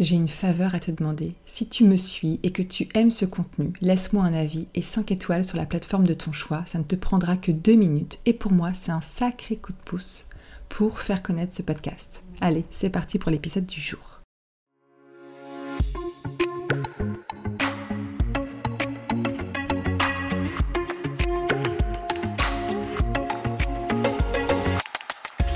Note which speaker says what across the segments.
Speaker 1: J'ai une faveur à te demander. Si tu me suis et que tu aimes ce contenu, laisse-moi un avis et 5 étoiles sur la plateforme de ton choix. Ça ne te prendra que 2 minutes. Et pour moi, c'est un sacré coup de pouce pour faire connaître ce podcast. Allez, c'est parti pour l'épisode du jour.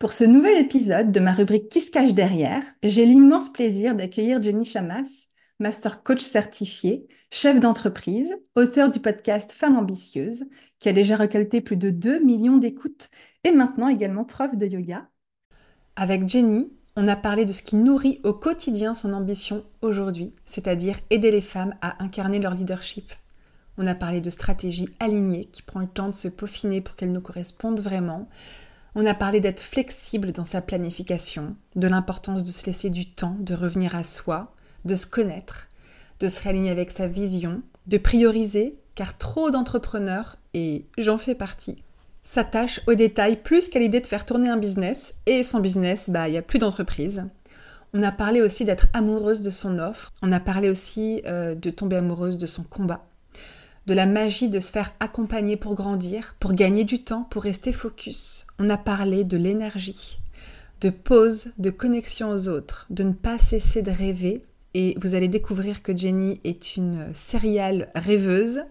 Speaker 1: Pour ce nouvel épisode de ma rubrique Qui se cache derrière, j'ai l'immense plaisir d'accueillir Jenny Chamas, master coach certifié, chef d'entreprise, auteur du podcast Femme ambitieuse, qui a déjà récolté plus de 2 millions d'écoutes et maintenant également prof de yoga. Avec Jenny, on a parlé de ce qui nourrit au quotidien son ambition aujourd'hui, c'est-à-dire aider les femmes à incarner leur leadership. On a parlé de stratégie alignée qui prend le temps de se peaufiner pour qu'elle nous corresponde vraiment, on a parlé d'être flexible dans sa planification, de l'importance de se laisser du temps, de revenir à soi, de se connaître, de se réaligner avec sa vision, de prioriser, car trop d'entrepreneurs, et j'en fais partie, s'attachent aux détails plus qu'à l'idée de faire tourner un business, et sans business, bah il n'y a plus d'entreprise. On a parlé aussi d'être amoureuse de son offre, on a parlé aussi euh, de tomber amoureuse de son combat de la magie de se faire accompagner pour grandir, pour gagner du temps, pour rester focus. On a parlé de l'énergie, de pause, de connexion aux autres, de ne pas cesser de rêver. Et vous allez découvrir que Jenny est une céréale rêveuse.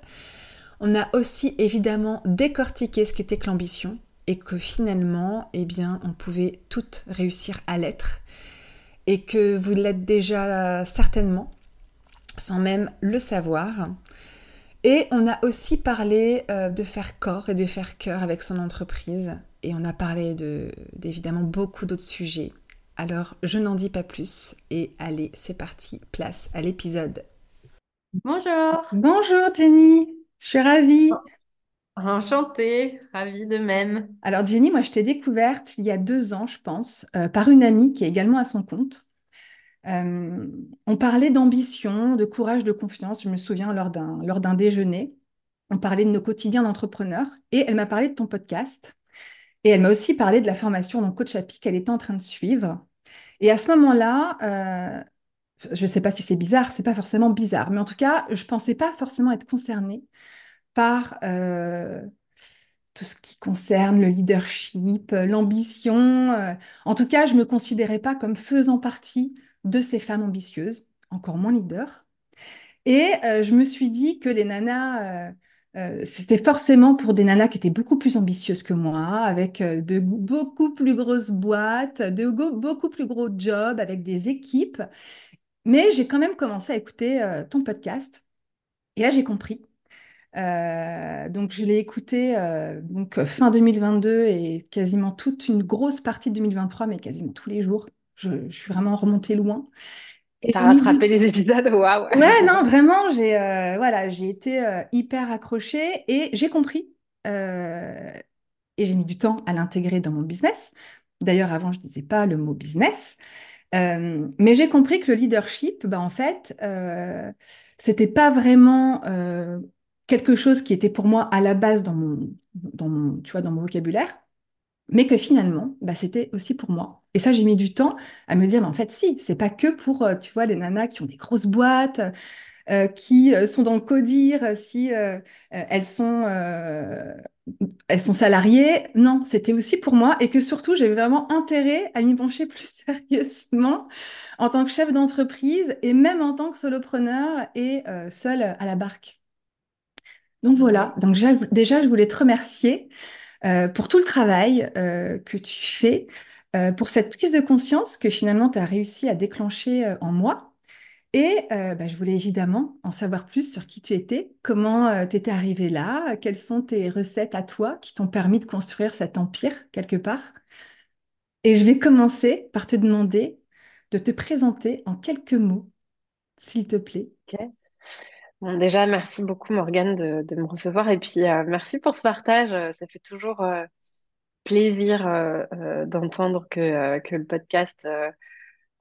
Speaker 1: On a aussi évidemment décortiqué ce qu'était que l'ambition et que finalement, eh bien, on pouvait toutes réussir à l'être et que vous l'êtes déjà certainement sans même le savoir. Et on a aussi parlé euh, de faire corps et de faire cœur avec son entreprise. Et on a parlé d'évidemment beaucoup d'autres sujets. Alors, je n'en dis pas plus. Et allez, c'est parti, place à l'épisode.
Speaker 2: Bonjour.
Speaker 1: Bonjour Jenny, je suis ravie.
Speaker 2: Enchantée, ravie de même.
Speaker 1: Alors Jenny, moi je t'ai découverte il y a deux ans, je pense, euh, par une amie qui est également à son compte. Euh, on parlait d'ambition, de courage, de confiance. Je me souviens lors d'un, lors d'un déjeuner, on parlait de nos quotidiens d'entrepreneurs et elle m'a parlé de ton podcast. Et elle m'a aussi parlé de la formation dans Coach Happy qu'elle était en train de suivre. Et à ce moment-là, euh, je ne sais pas si c'est bizarre, c'est pas forcément bizarre, mais en tout cas, je ne pensais pas forcément être concernée par euh, tout ce qui concerne le leadership, l'ambition. En tout cas, je ne me considérais pas comme faisant partie de ces femmes ambitieuses, encore moins leaders. Et euh, je me suis dit que les nanas, euh, euh, c'était forcément pour des nanas qui étaient beaucoup plus ambitieuses que moi, avec de beaucoup plus grosses boîtes, de beaucoup plus gros jobs, avec des équipes. Mais j'ai quand même commencé à écouter ton podcast. Et là, j'ai compris. donc, je l'ai écouté donc, fin 2022 et quasiment toute une grosse partie de 2023, mais quasiment tous les jours. Je, suis vraiment remontée loin.
Speaker 2: Et as rattrapé les épisodes, waouh.
Speaker 1: Ouais, non, vraiment, j'ai euh, voilà, j'ai été euh, hyper accrochée et j'ai compris. Euh, et j'ai mis du temps à l'intégrer dans mon business. D'ailleurs, avant, je ne disais pas le mot business. mais j'ai compris que le leadership, bah, en fait, c'était pas vraiment quelque chose qui était pour moi à la base dans mon, dans mon, tu vois, dans mon vocabulaire mais que finalement, bah, c'était aussi pour moi. Et ça, j'ai mis du temps à me dire, mais en fait, si, c'est pas que pour, euh, tu vois, les nanas qui ont des grosses boîtes, euh, qui euh, sont dans le codir, si elles sont, elles sont salariées. Non, c'était aussi pour moi et que surtout, j'avais vraiment intérêt à m'y pencher plus sérieusement en tant que chef d'entreprise et même en tant que solopreneur et seule à la barque. Donc voilà, donc déjà, je voulais te remercier pour tout le travail euh, que tu fais, euh, pour cette prise de conscience que finalement tu as réussi à déclencher en moi. Et bah, je voulais évidemment en savoir plus sur qui tu étais, comment tu étais arrivé là, quelles sont tes recettes à toi qui t'ont permis de construire cet empire quelque part. Et je vais commencer par te demander de te présenter en quelques mots, s'il te plaît.
Speaker 2: Bon, déjà, merci beaucoup Morgane de, de me recevoir et puis euh, merci pour ce partage. Euh, Ça fait toujours euh, plaisir d'entendre que, que le podcast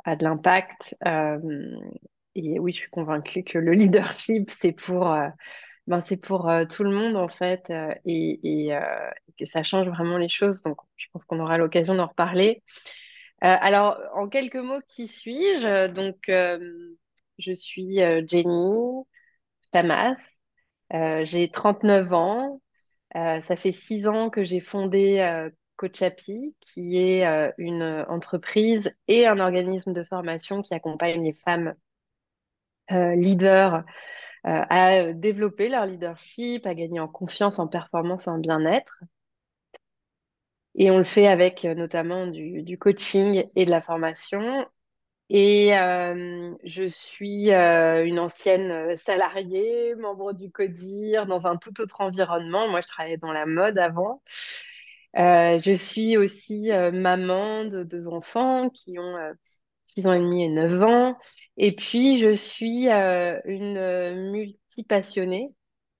Speaker 2: a de l'impact. Et oui, je suis convaincue que le leadership, c'est pour, ben, c'est pour tout le monde en fait et, et, que ça change vraiment les choses. Donc, je pense qu'on aura l'occasion d'en reparler. Alors, en quelques mots, qui suis-je? Donc, je suis Jenny Tamas. Euh, j'ai 39 ans. Euh, ça fait six ans que j'ai fondé euh, Coachapi, qui est euh, une entreprise et un organisme de formation qui accompagne les femmes leaders à développer leur leadership, à gagner en confiance, en performance et en bien-être. Et on le fait avec notamment du, du coaching et de la formation. Et euh, je suis euh, une ancienne euh, salariée, membre du CODIR, dans un tout autre environnement. Moi, je travaillais dans la mode avant. Je suis aussi maman de deux enfants qui ont euh, 6 ans et demi et 9 ans. Et puis, je suis une multipassionnée.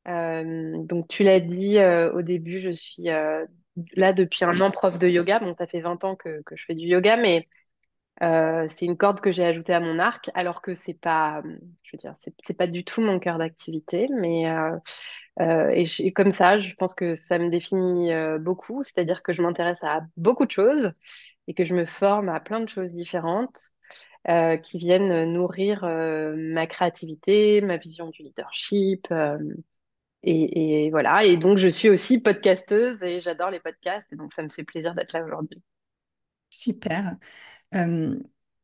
Speaker 2: Donc, tu l'as dit au début, je suis là depuis un an prof de yoga. Bon, ça fait 20 ans que je fais du yoga, mais euh, c'est une corde que j'ai ajoutée à mon arc, alors que c'est pas, je veux dire, c'est pas du tout mon cœur d'activité, mais euh, euh, et, comme ça, je pense que ça me définit euh, beaucoup, c'est-à-dire que je m'intéresse à beaucoup de choses et que je me forme à plein de choses différentes euh, qui viennent nourrir euh, ma créativité, ma vision du leadership, euh, et voilà. Et donc, je suis aussi podcasteuse et j'adore les podcasts, et donc ça me fait plaisir d'être là aujourd'hui.
Speaker 1: Super. Euh,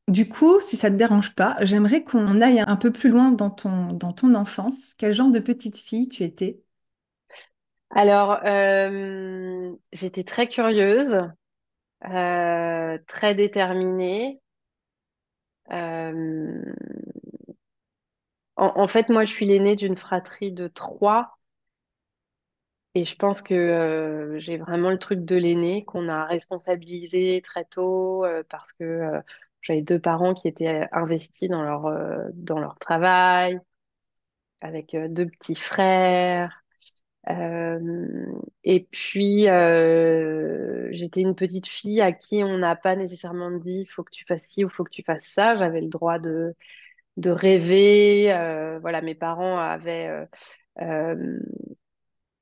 Speaker 1: du coup, si ça ne te dérange pas, j'aimerais qu'on aille un peu plus loin dans ton, enfance. Quel genre de petite fille tu étais?
Speaker 2: Alors, euh, j'étais très curieuse, euh, très déterminée. En fait, moi, je suis l'aînée d'une fratrie de trois et je pense que euh, j'ai vraiment le truc de l'aîné qu'on a responsabilisé très tôt euh, parce que euh, j'avais deux parents qui étaient investis dans leur, dans leur travail, avec deux petits frères. Et puis, j'étais une petite fille à qui on n'a pas nécessairement dit, faut que tu fasses ci ou faut que tu fasses ça. J'avais le droit de, de rêver. Voilà, mes parents avaient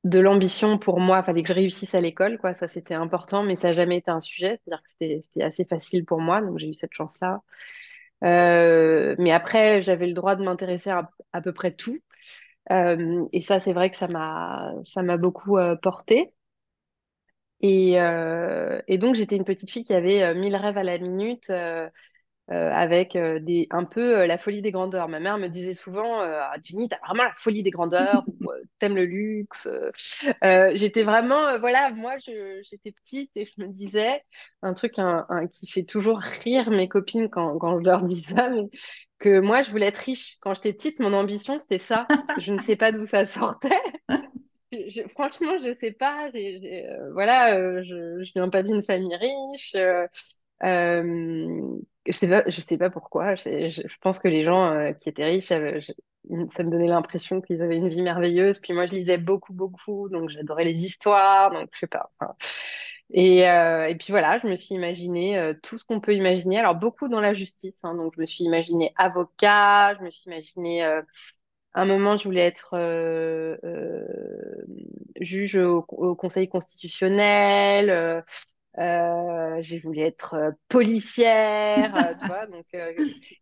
Speaker 2: de l'ambition pour moi. Il fallait que je réussisse à l'école, quoi. Ça, c'était important, mais ça n'a jamais été un sujet. C'est-à-dire que c'était, assez facile pour moi, donc j'ai eu cette chance-là. Euh, mais après, j'avais le droit de m'intéresser à à peu près tout. Euh, et ça, c'est vrai que ça m'a, ça m'a beaucoup euh, portée. Et, et donc, j'étais une petite fille qui avait mille rêves à la minute, avec euh, des, un peu euh, la folie des grandeurs. Ma mère me disait souvent, euh, Ah, Ginny, t'as vraiment la folie des grandeurs, euh, t'aimes le luxe. Euh, euh, j'étais vraiment, euh, voilà, moi, j'étais petite et je me disais un truc qui fait toujours rire mes copines quand, je leur dis ça, que moi, je voulais être riche. Quand j'étais petite, mon ambition, c'était ça. Je ne sais pas d'où ça sortait. Franchement, je sais pas. Euh, voilà, euh, je, je viens pas d'une famille riche. euh, euh, je sais pas, je sais pas pourquoi. Je, pense que les gens euh, qui étaient riches, ça me donnait l'impression qu'ils avaient une vie merveilleuse. Puis moi, je lisais beaucoup, beaucoup, donc j'adorais les histoires. Donc je sais pas. Euh, et puis voilà, je me suis imaginé euh, tout ce qu'on peut imaginer. Alors beaucoup dans la justice. hein. donc je me suis imaginé avocat. Je me suis imaginé à un moment, je voulais être juge au Conseil constitutionnel. Euh, j'ai voulu être euh, policière, euh, tu vois. Donc,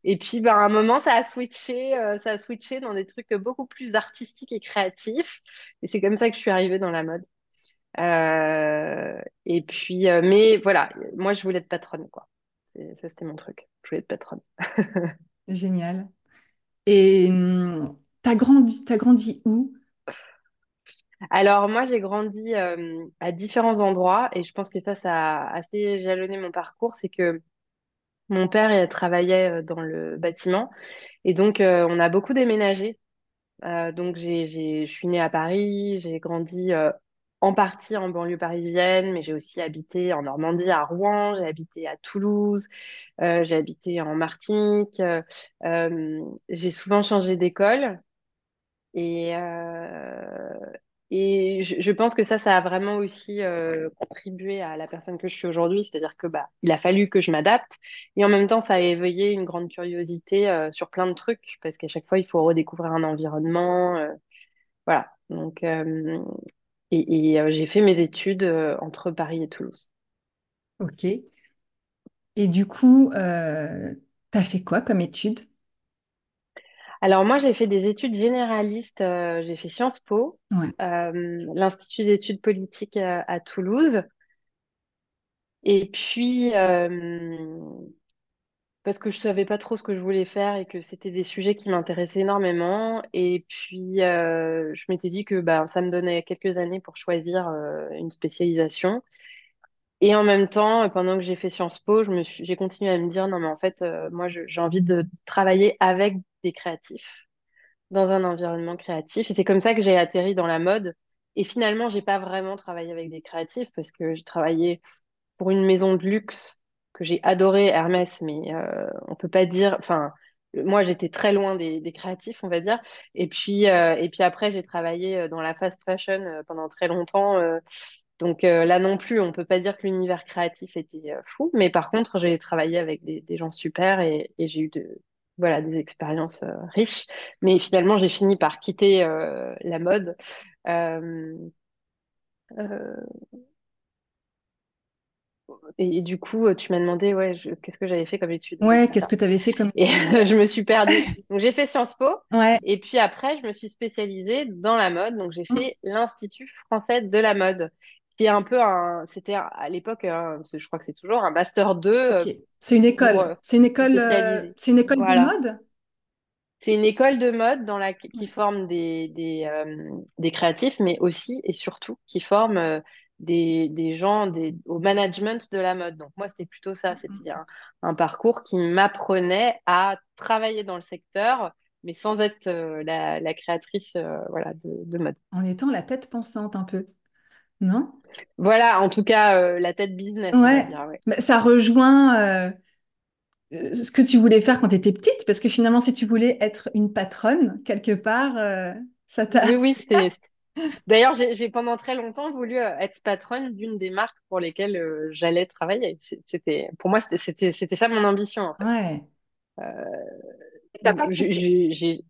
Speaker 2: et puis, ben, à un moment, ça a switché, ça a switché dans des trucs beaucoup plus artistiques et créatifs. Et c'est comme ça que je suis arrivée dans la mode. Et puis, mais voilà, moi, je voulais être patronne, quoi. Ça, c'était mon truc. Je voulais être patronne.
Speaker 1: Génial. Et hum, t'as grandi, t'as grandi où?
Speaker 2: Alors, moi, j'ai grandi euh, à différents endroits et je pense que ça, ça a assez jalonné mon parcours. C'est que mon père il travaillait euh, dans le bâtiment et donc euh, on a beaucoup déménagé. Donc, j'ai, je suis née à Paris, j'ai grandi en partie en banlieue parisienne, mais j'ai aussi habité en Normandie, à Rouen, j'ai habité à Toulouse, j'ai habité en Martinique. j'ai souvent changé d'école et, et je, pense que ça, ça a vraiment aussi euh, contribué à la personne que je suis aujourd'hui. C'est-à-dire que bah, il a fallu que je m'adapte et en même temps, ça a éveillé une grande curiosité euh, sur plein de trucs parce qu'à chaque fois, il faut redécouvrir un environnement. euh, voilà. Donc, et, j'ai fait mes études entre Paris et Toulouse.
Speaker 1: Ok. Et du coup, euh, t'as fait quoi comme étude?
Speaker 2: Alors moi, j'ai fait des études généralistes. euh, j'ai fait Sciences Po,
Speaker 1: Ouais.
Speaker 2: euh, l'Institut d'études politiques à, à Toulouse. Et puis, euh, parce que je savais pas trop ce que je voulais faire et que c'était des sujets qui m'intéressaient énormément. Et puis, euh, je m'étais dit que bah, ça me donnait quelques années pour choisir euh, une spécialisation. Et en même temps, euh, pendant que j'ai fait Sciences Po, j'ai continué à me dire, non, mais en fait, euh, moi, j'ai envie de travailler avec des créatifs, dans un environnement créatif. Et c'est comme ça que j'ai atterri dans la mode. Et finalement, j'ai pas vraiment travaillé avec des créatifs parce que j'ai travaillé pour une maison de luxe que j'ai adorée, Hermès, mais euh, on peut pas dire, enfin, moi, j'étais très loin des, créatifs, on va dire. Et puis, euh, après, j'ai travaillé euh, dans la fast fashion euh, pendant très longtemps. donc là non plus, on peut pas dire que l'univers créatif était fou, mais par contre, j'ai travaillé avec des, gens super et j'ai eu de, voilà, des expériences euh, riches. Mais finalement, j'ai fini par quitter euh, la mode. Euh, et, et du coup, tu m'as demandé, ouais, qu'est-ce que j'avais fait comme étude?
Speaker 1: Ouais, qu'est-ce que t'avais fait comme
Speaker 2: Et je me suis perdue. Donc j'ai fait Sciences Po.
Speaker 1: Ouais.
Speaker 2: Et puis après, je me suis spécialisée dans la mode. Donc j'ai
Speaker 1: Mm,
Speaker 2: fait l'Institut français de la mode, qui est un peu un, c'était à l'époque, hein, je crois que c'est toujours un master 2 euh,
Speaker 1: Ok. C'est une école.
Speaker 2: euh,
Speaker 1: C'est une école, euh, c'est une école de mode?
Speaker 2: C'est une école de mode dans la, qui forme des, des, euh, des créatifs, mais aussi et surtout qui forme euh, des, des gens des, au management de la mode. Donc moi, c'était plutôt ça. C'était
Speaker 1: Mm.
Speaker 2: un, un parcours qui m'apprenait à travailler dans le secteur, mais sans être euh, la, la créatrice euh, voilà, de, de mode.
Speaker 1: En étant la tête pensante un peu, non?
Speaker 2: Voilà, en tout cas, euh, la tête business, on va
Speaker 1: Ouais.
Speaker 2: dire. Ouais.
Speaker 1: Mais ça rejoint euh, euh, ce que tu voulais faire quand tu étais petite, parce que finalement, si tu voulais être une patronne, quelque part, euh, ça t'a...
Speaker 2: Oui, oui, c'était. D'ailleurs, j'ai pendant très longtemps voulu être patronne d'une des marques pour lesquelles j'allais travailler. C'est- C'était, pour moi, c'était ça mon ambition, en fait.
Speaker 1: Ouais.
Speaker 2: Euh,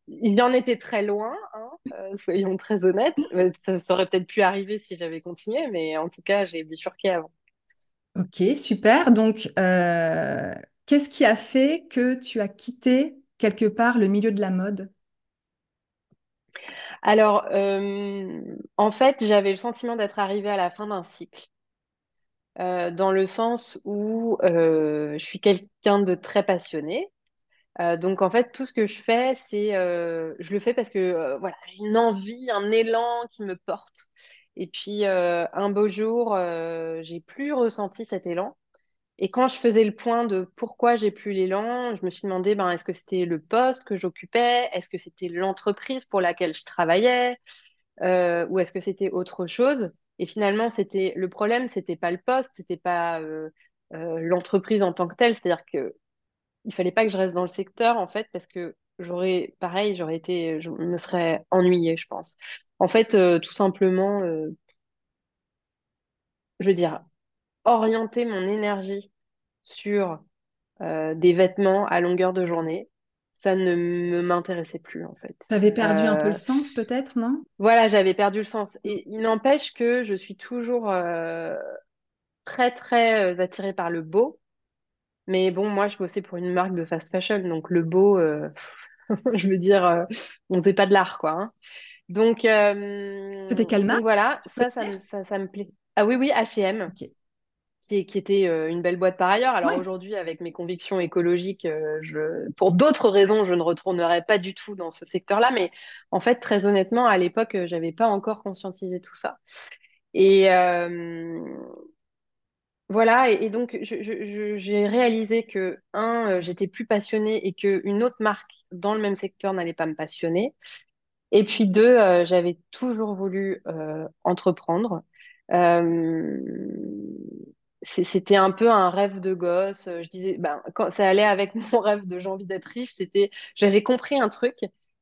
Speaker 2: il en était très loin, hein, euh, soyons très honnêtes. Euh, Ça, ça aurait peut-être pu arriver si j'avais continué, mais en tout cas, j'ai bifurqué avant.
Speaker 1: Ok, super. Donc, euh, qu'est-ce qui a fait que tu as quitté quelque part le milieu de la mode?
Speaker 2: Alors, en fait, j'avais le sentiment d'être arrivée à la fin d'un cycle. dans le sens où je suis quelqu'un de très passionné. Euh, donc en fait, tout ce que je fais, c'est euh, je le fais parce que euh, voilà, j'ai une envie, un élan qui me porte. Et puis un beau jour, j'ai plus ressenti cet élan. Et quand je faisais le point de pourquoi j'ai plus l'élan, je me suis demandé, ben, est-ce que c'était le poste que j'occupais? Est-ce que c'était l'entreprise pour laquelle je travaillais? ou est-ce que c'était autre chose? Et finalement, c'était le problème, c'était pas le poste, c'était pas l'entreprise en tant que telle. C'est-à-dire que il fallait pas que je reste dans le secteur en fait parce que j'aurais, pareil, j'aurais été, je me serais ennuyée, je pense. En fait, euh, tout simplement, euh, je veux dire, orienter mon énergie sur euh, des vêtements à longueur de journée, ça ne m'intéressait plus en fait.
Speaker 1: T'avais perdu un peu le sens, peut-être, non?
Speaker 2: voilà, j'avais perdu le sens. Et il n'empêche que je suis toujours euh, très très attirée par le beau. Mais bon, moi, je bossais pour une marque de fast fashion, donc le beau, euh, je veux dire, euh, on faisait pas de l'art, quoi. hein. Donc,
Speaker 1: C'était
Speaker 2: euh,
Speaker 1: quelle
Speaker 2: donc
Speaker 1: marque,
Speaker 2: voilà, ça, ça me, ça, ça me plaît. Ah oui, oui, H&M, qui, était euh, une belle boîte par ailleurs. Alors
Speaker 1: Ouais.
Speaker 2: aujourd'hui, avec mes convictions écologiques, euh, je, pour d'autres raisons, je ne retournerai pas du tout dans ce secteur-là. Mais en fait, très honnêtement, à l'époque, euh, j'avais pas encore conscientisé tout ça. Et, euh, Voilà, et, donc j'ai réalisé que, un, euh, j'étais plus passionnée et qu'une autre marque dans le même secteur n'allait pas me passionner. Et puis deux, euh, j'avais toujours voulu euh, entreprendre. C'était un peu un rêve de gosse. Je disais, ben, quand ça allait avec mon rêve de j'ai envie d'être riche, c'était, j'avais compris un truc.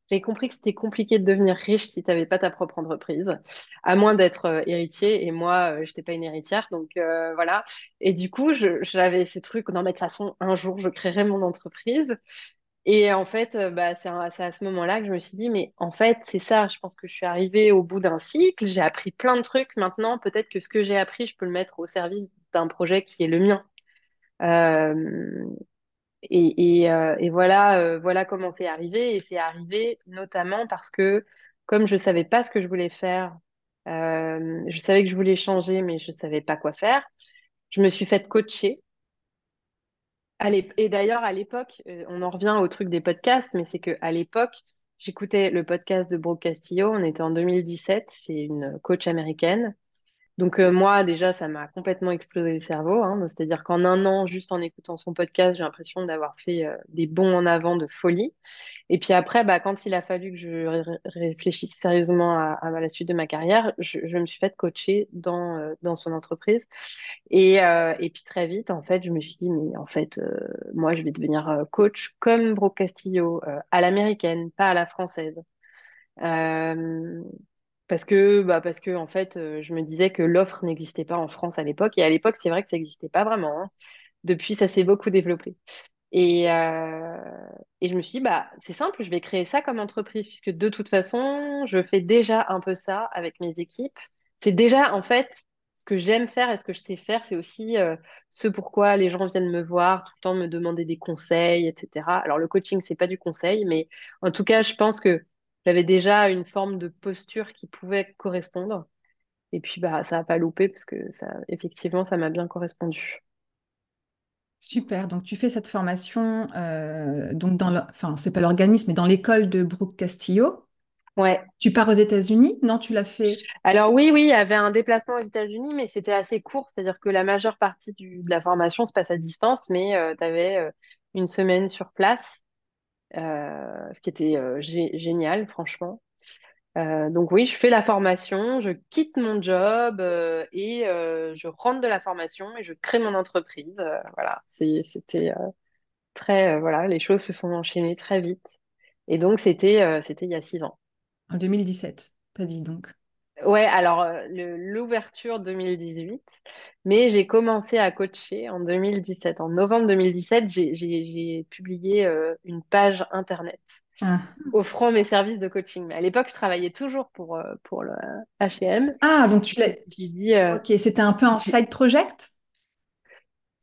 Speaker 2: J'avais compris que c'était compliqué de devenir riche si tu n'avais pas ta propre entreprise, à moins d'être euh, héritier. Et moi, euh, je n'étais pas une héritière, donc euh, voilà. Et du coup, j'avais ce truc, non, mais de toute façon, un jour, je créerai mon entreprise. Et en fait, bah, c'est à ce moment-là que je me suis dit, mais en fait, c'est ça, je pense que je suis arrivée au bout d'un cycle, j'ai appris plein de trucs. Maintenant, peut-être que ce que j'ai appris, je peux le mettre au service d'un projet qui est le mien. Euh, et, voilà, euh, voilà comment c'est arrivé. Et c'est arrivé notamment parce que, comme je savais pas ce que je voulais faire, euh, je savais que je voulais changer, mais je savais pas quoi faire. Je me suis faite coacher Et d'ailleurs, à l'époque, on en revient au truc des podcasts, mais c'est que à l'époque, j'écoutais le podcast de Brooke Castillo. On était en 2017. C'est une coach américaine. Donc euh, moi, déjà, ça m'a complètement explosé le cerveau. hein. C'est-à-dire qu'en un an, juste en écoutant son podcast, j'ai l'impression d'avoir fait euh, des bons en avant de folie. Et puis après, bah, quand il a fallu que je ré- réfléchisse sérieusement à, la suite de ma carrière, je, me suis fait coacher dans, euh, son entreprise. Et, puis très vite, en fait, je me suis dit, mais en fait, moi, je vais devenir coach comme Brooke Castillo, à l'américaine, pas à la française. Parce que, bah, parce que, en fait, euh, je me disais que l'offre n'existait pas en France à l'époque. Et à l'époque, c'est vrai que ça n'existait pas vraiment. hein. Depuis, ça s'est beaucoup développé. Et, euh, et je me suis dit, bah, c'est simple, je vais créer ça comme entreprise, puisque de toute façon, je fais déjà un peu ça avec mes équipes. C'est déjà, en fait, ce que j'aime faire et ce que je sais faire, c'est aussi euh, ce pourquoi les gens viennent me voir, tout le temps me demander des conseils, etc. Alors, le coaching, c'est pas du conseil, mais en tout cas, je pense que j'avais déjà une forme de posture qui pouvait correspondre. Et puis, bah, ça n'a pas loupé, parce que ça, effectivement, ça m'a bien correspondu.
Speaker 1: Super. Donc, tu fais cette formation, euh, donc dans le, enfin, c'est pas l'organisme, mais dans l'école de Brooke Castillo.
Speaker 2: Ouais.
Speaker 1: Tu pars aux États-Unis? Non, tu l'as fait.
Speaker 2: Alors oui, oui, il y avait un déplacement aux États-Unis, mais c'était assez court, c'est-à-dire que la majeure partie du- de la formation se passe à distance, mais tu avais une semaine sur place, euh, ce qui était euh, gé- génial, franchement. Euh, donc oui, je fais la formation, je quitte mon job euh, et euh, je rentre de la formation et je crée mon entreprise. Euh, voilà, c'était euh, très, euh, voilà, les choses se sont enchaînées très vite. Et donc c'était euh, c'était il y a six ans.
Speaker 1: En 2017, t'as dit donc.
Speaker 2: Ouais, alors euh, l'ouverture 2018, mais j'ai commencé à coacher en 2017. En novembre 2017, j'ai publié euh, une page internet
Speaker 1: Ah,
Speaker 2: offrant mes services de coaching. Mais à l'époque, je travaillais toujours pour, euh, pour le H&M.
Speaker 1: Ah, donc tu l'as.
Speaker 2: suis dit, euh,
Speaker 1: Ok, c'était un peu un side project?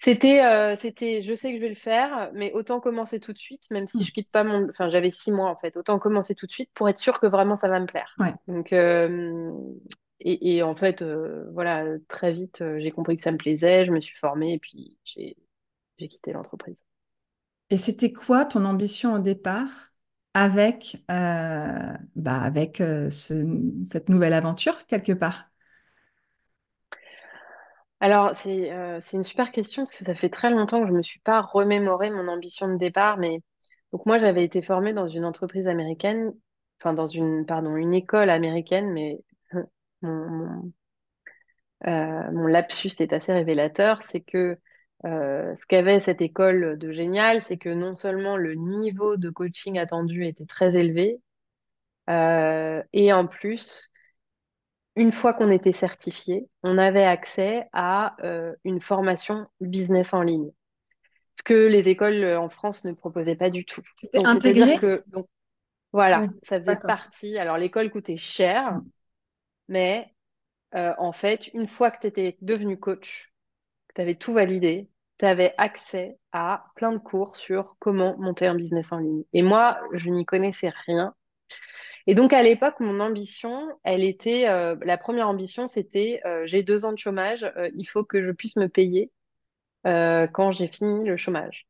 Speaker 2: C'était, euh, c'était, je sais que je vais le faire, mais autant commencer tout de suite, même si
Speaker 1: Hmm.
Speaker 2: je quitte pas mon, enfin, j'avais six mois en fait, autant commencer tout de suite pour être sûr que vraiment ça va me plaire.
Speaker 1: Ouais.
Speaker 2: Donc, euh, et, et en fait, euh, voilà, très vite, j'ai compris que ça me plaisait, je me suis formée et puis j'ai, j'ai quitté l'entreprise.
Speaker 1: Et c'était quoi ton ambition au départ avec, bah, avec ce- cette nouvelle aventure quelque part?
Speaker 2: Alors, c'est, euh, c'est une super question parce que ça fait très longtemps que je me suis pas remémoré mon ambition de départ, mais donc moi, j'avais été formée dans une entreprise américaine, enfin dans une, pardon, une école américaine, mais Euh, mon lapsus est assez révélateur, c'est que euh, ce qu'avait cette école de génial, c'est que non seulement le niveau de coaching attendu était très élevé, et en plus, une fois qu'on était certifié, on avait accès à euh, une formation business en ligne, ce que les écoles euh, en France ne proposaient pas du tout.
Speaker 1: C'était intégré?
Speaker 2: que, donc, voilà,
Speaker 1: Oui,
Speaker 2: ça faisait partie. Alors, l'école coûtait cher, mais euh, en fait, une fois que tu étais devenu coach, tu avais tout validé, tu avais accès à plein de cours sur comment monter un business en ligne. Et moi, je n'y connaissais rien. Et donc à l'époque, mon ambition, elle était, euh, la première ambition, c'était euh, j'ai deux ans de chômage, euh, il faut que je puisse me payer quand j'ai fini le chômage.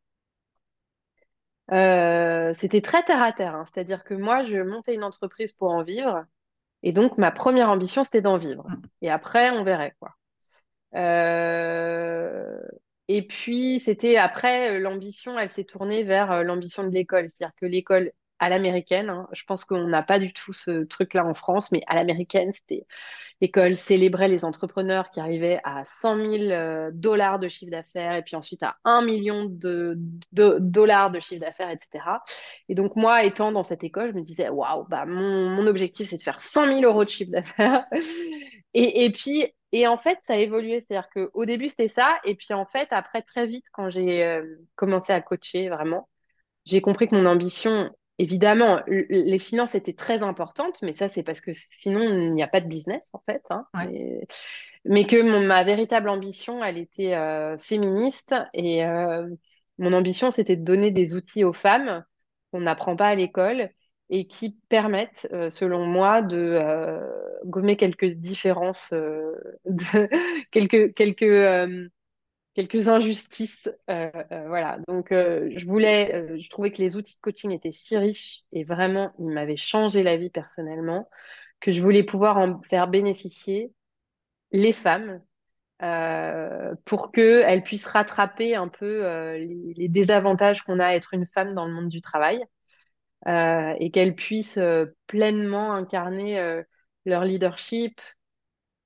Speaker 2: C'était très terre à terre, hein. C'est-à-dire que moi, je montais une entreprise pour en vivre, et donc ma première ambition, c'était d'en vivre. Et après, on verrait quoi. Et puis, c'était après, l'ambition, elle s'est tournée vers l'ambition de l'école. C'est-à-dire que l'école à l'américaine. hein. Je pense qu'on n'a pas du tout ce truc-là en France, mais à l'américaine, c'était l'école célébrait les entrepreneurs qui arrivaient à 100 000 euh, dollars de chiffre d'affaires et puis ensuite à 1 million de, dollars de chiffre d'affaires, etc. Et donc moi, étant dans cette école, je me disais, waouh, bah, mon, mon objectif, c'est de faire 100 000 euros de chiffre d'affaires. Et, et puis, et en fait, ça a évolué. C'est-à-dire qu'au début, c'était ça. Et puis, en fait, après, très vite, quand j'ai euh, commencé à coacher vraiment, j'ai compris que mon ambition, évidemment, les finances étaient très importantes, mais ça, c'est parce que sinon, il n'y a pas de business, en fait. hein.
Speaker 1: Ouais.
Speaker 2: Mais que mon- ma véritable ambition, elle était euh, féministe. Et euh, mon ambition, c'était de donner des outils aux femmes qu'on n'apprend pas à l'école et qui permettent, euh, selon moi, de gommer quelques différences, de- quelques, quelques, quelques injustices. euh, euh, voilà. Donc, euh, je voulais, je trouvais que les outils de coaching étaient si riches et vraiment, ils m'avaient changé la vie personnellement, que je voulais pouvoir en faire bénéficier les femmes pour qu'elles puissent rattraper un peu les, les désavantages qu'on a à être une femme dans le monde du travail et qu'elles puissent pleinement incarner leur leadership,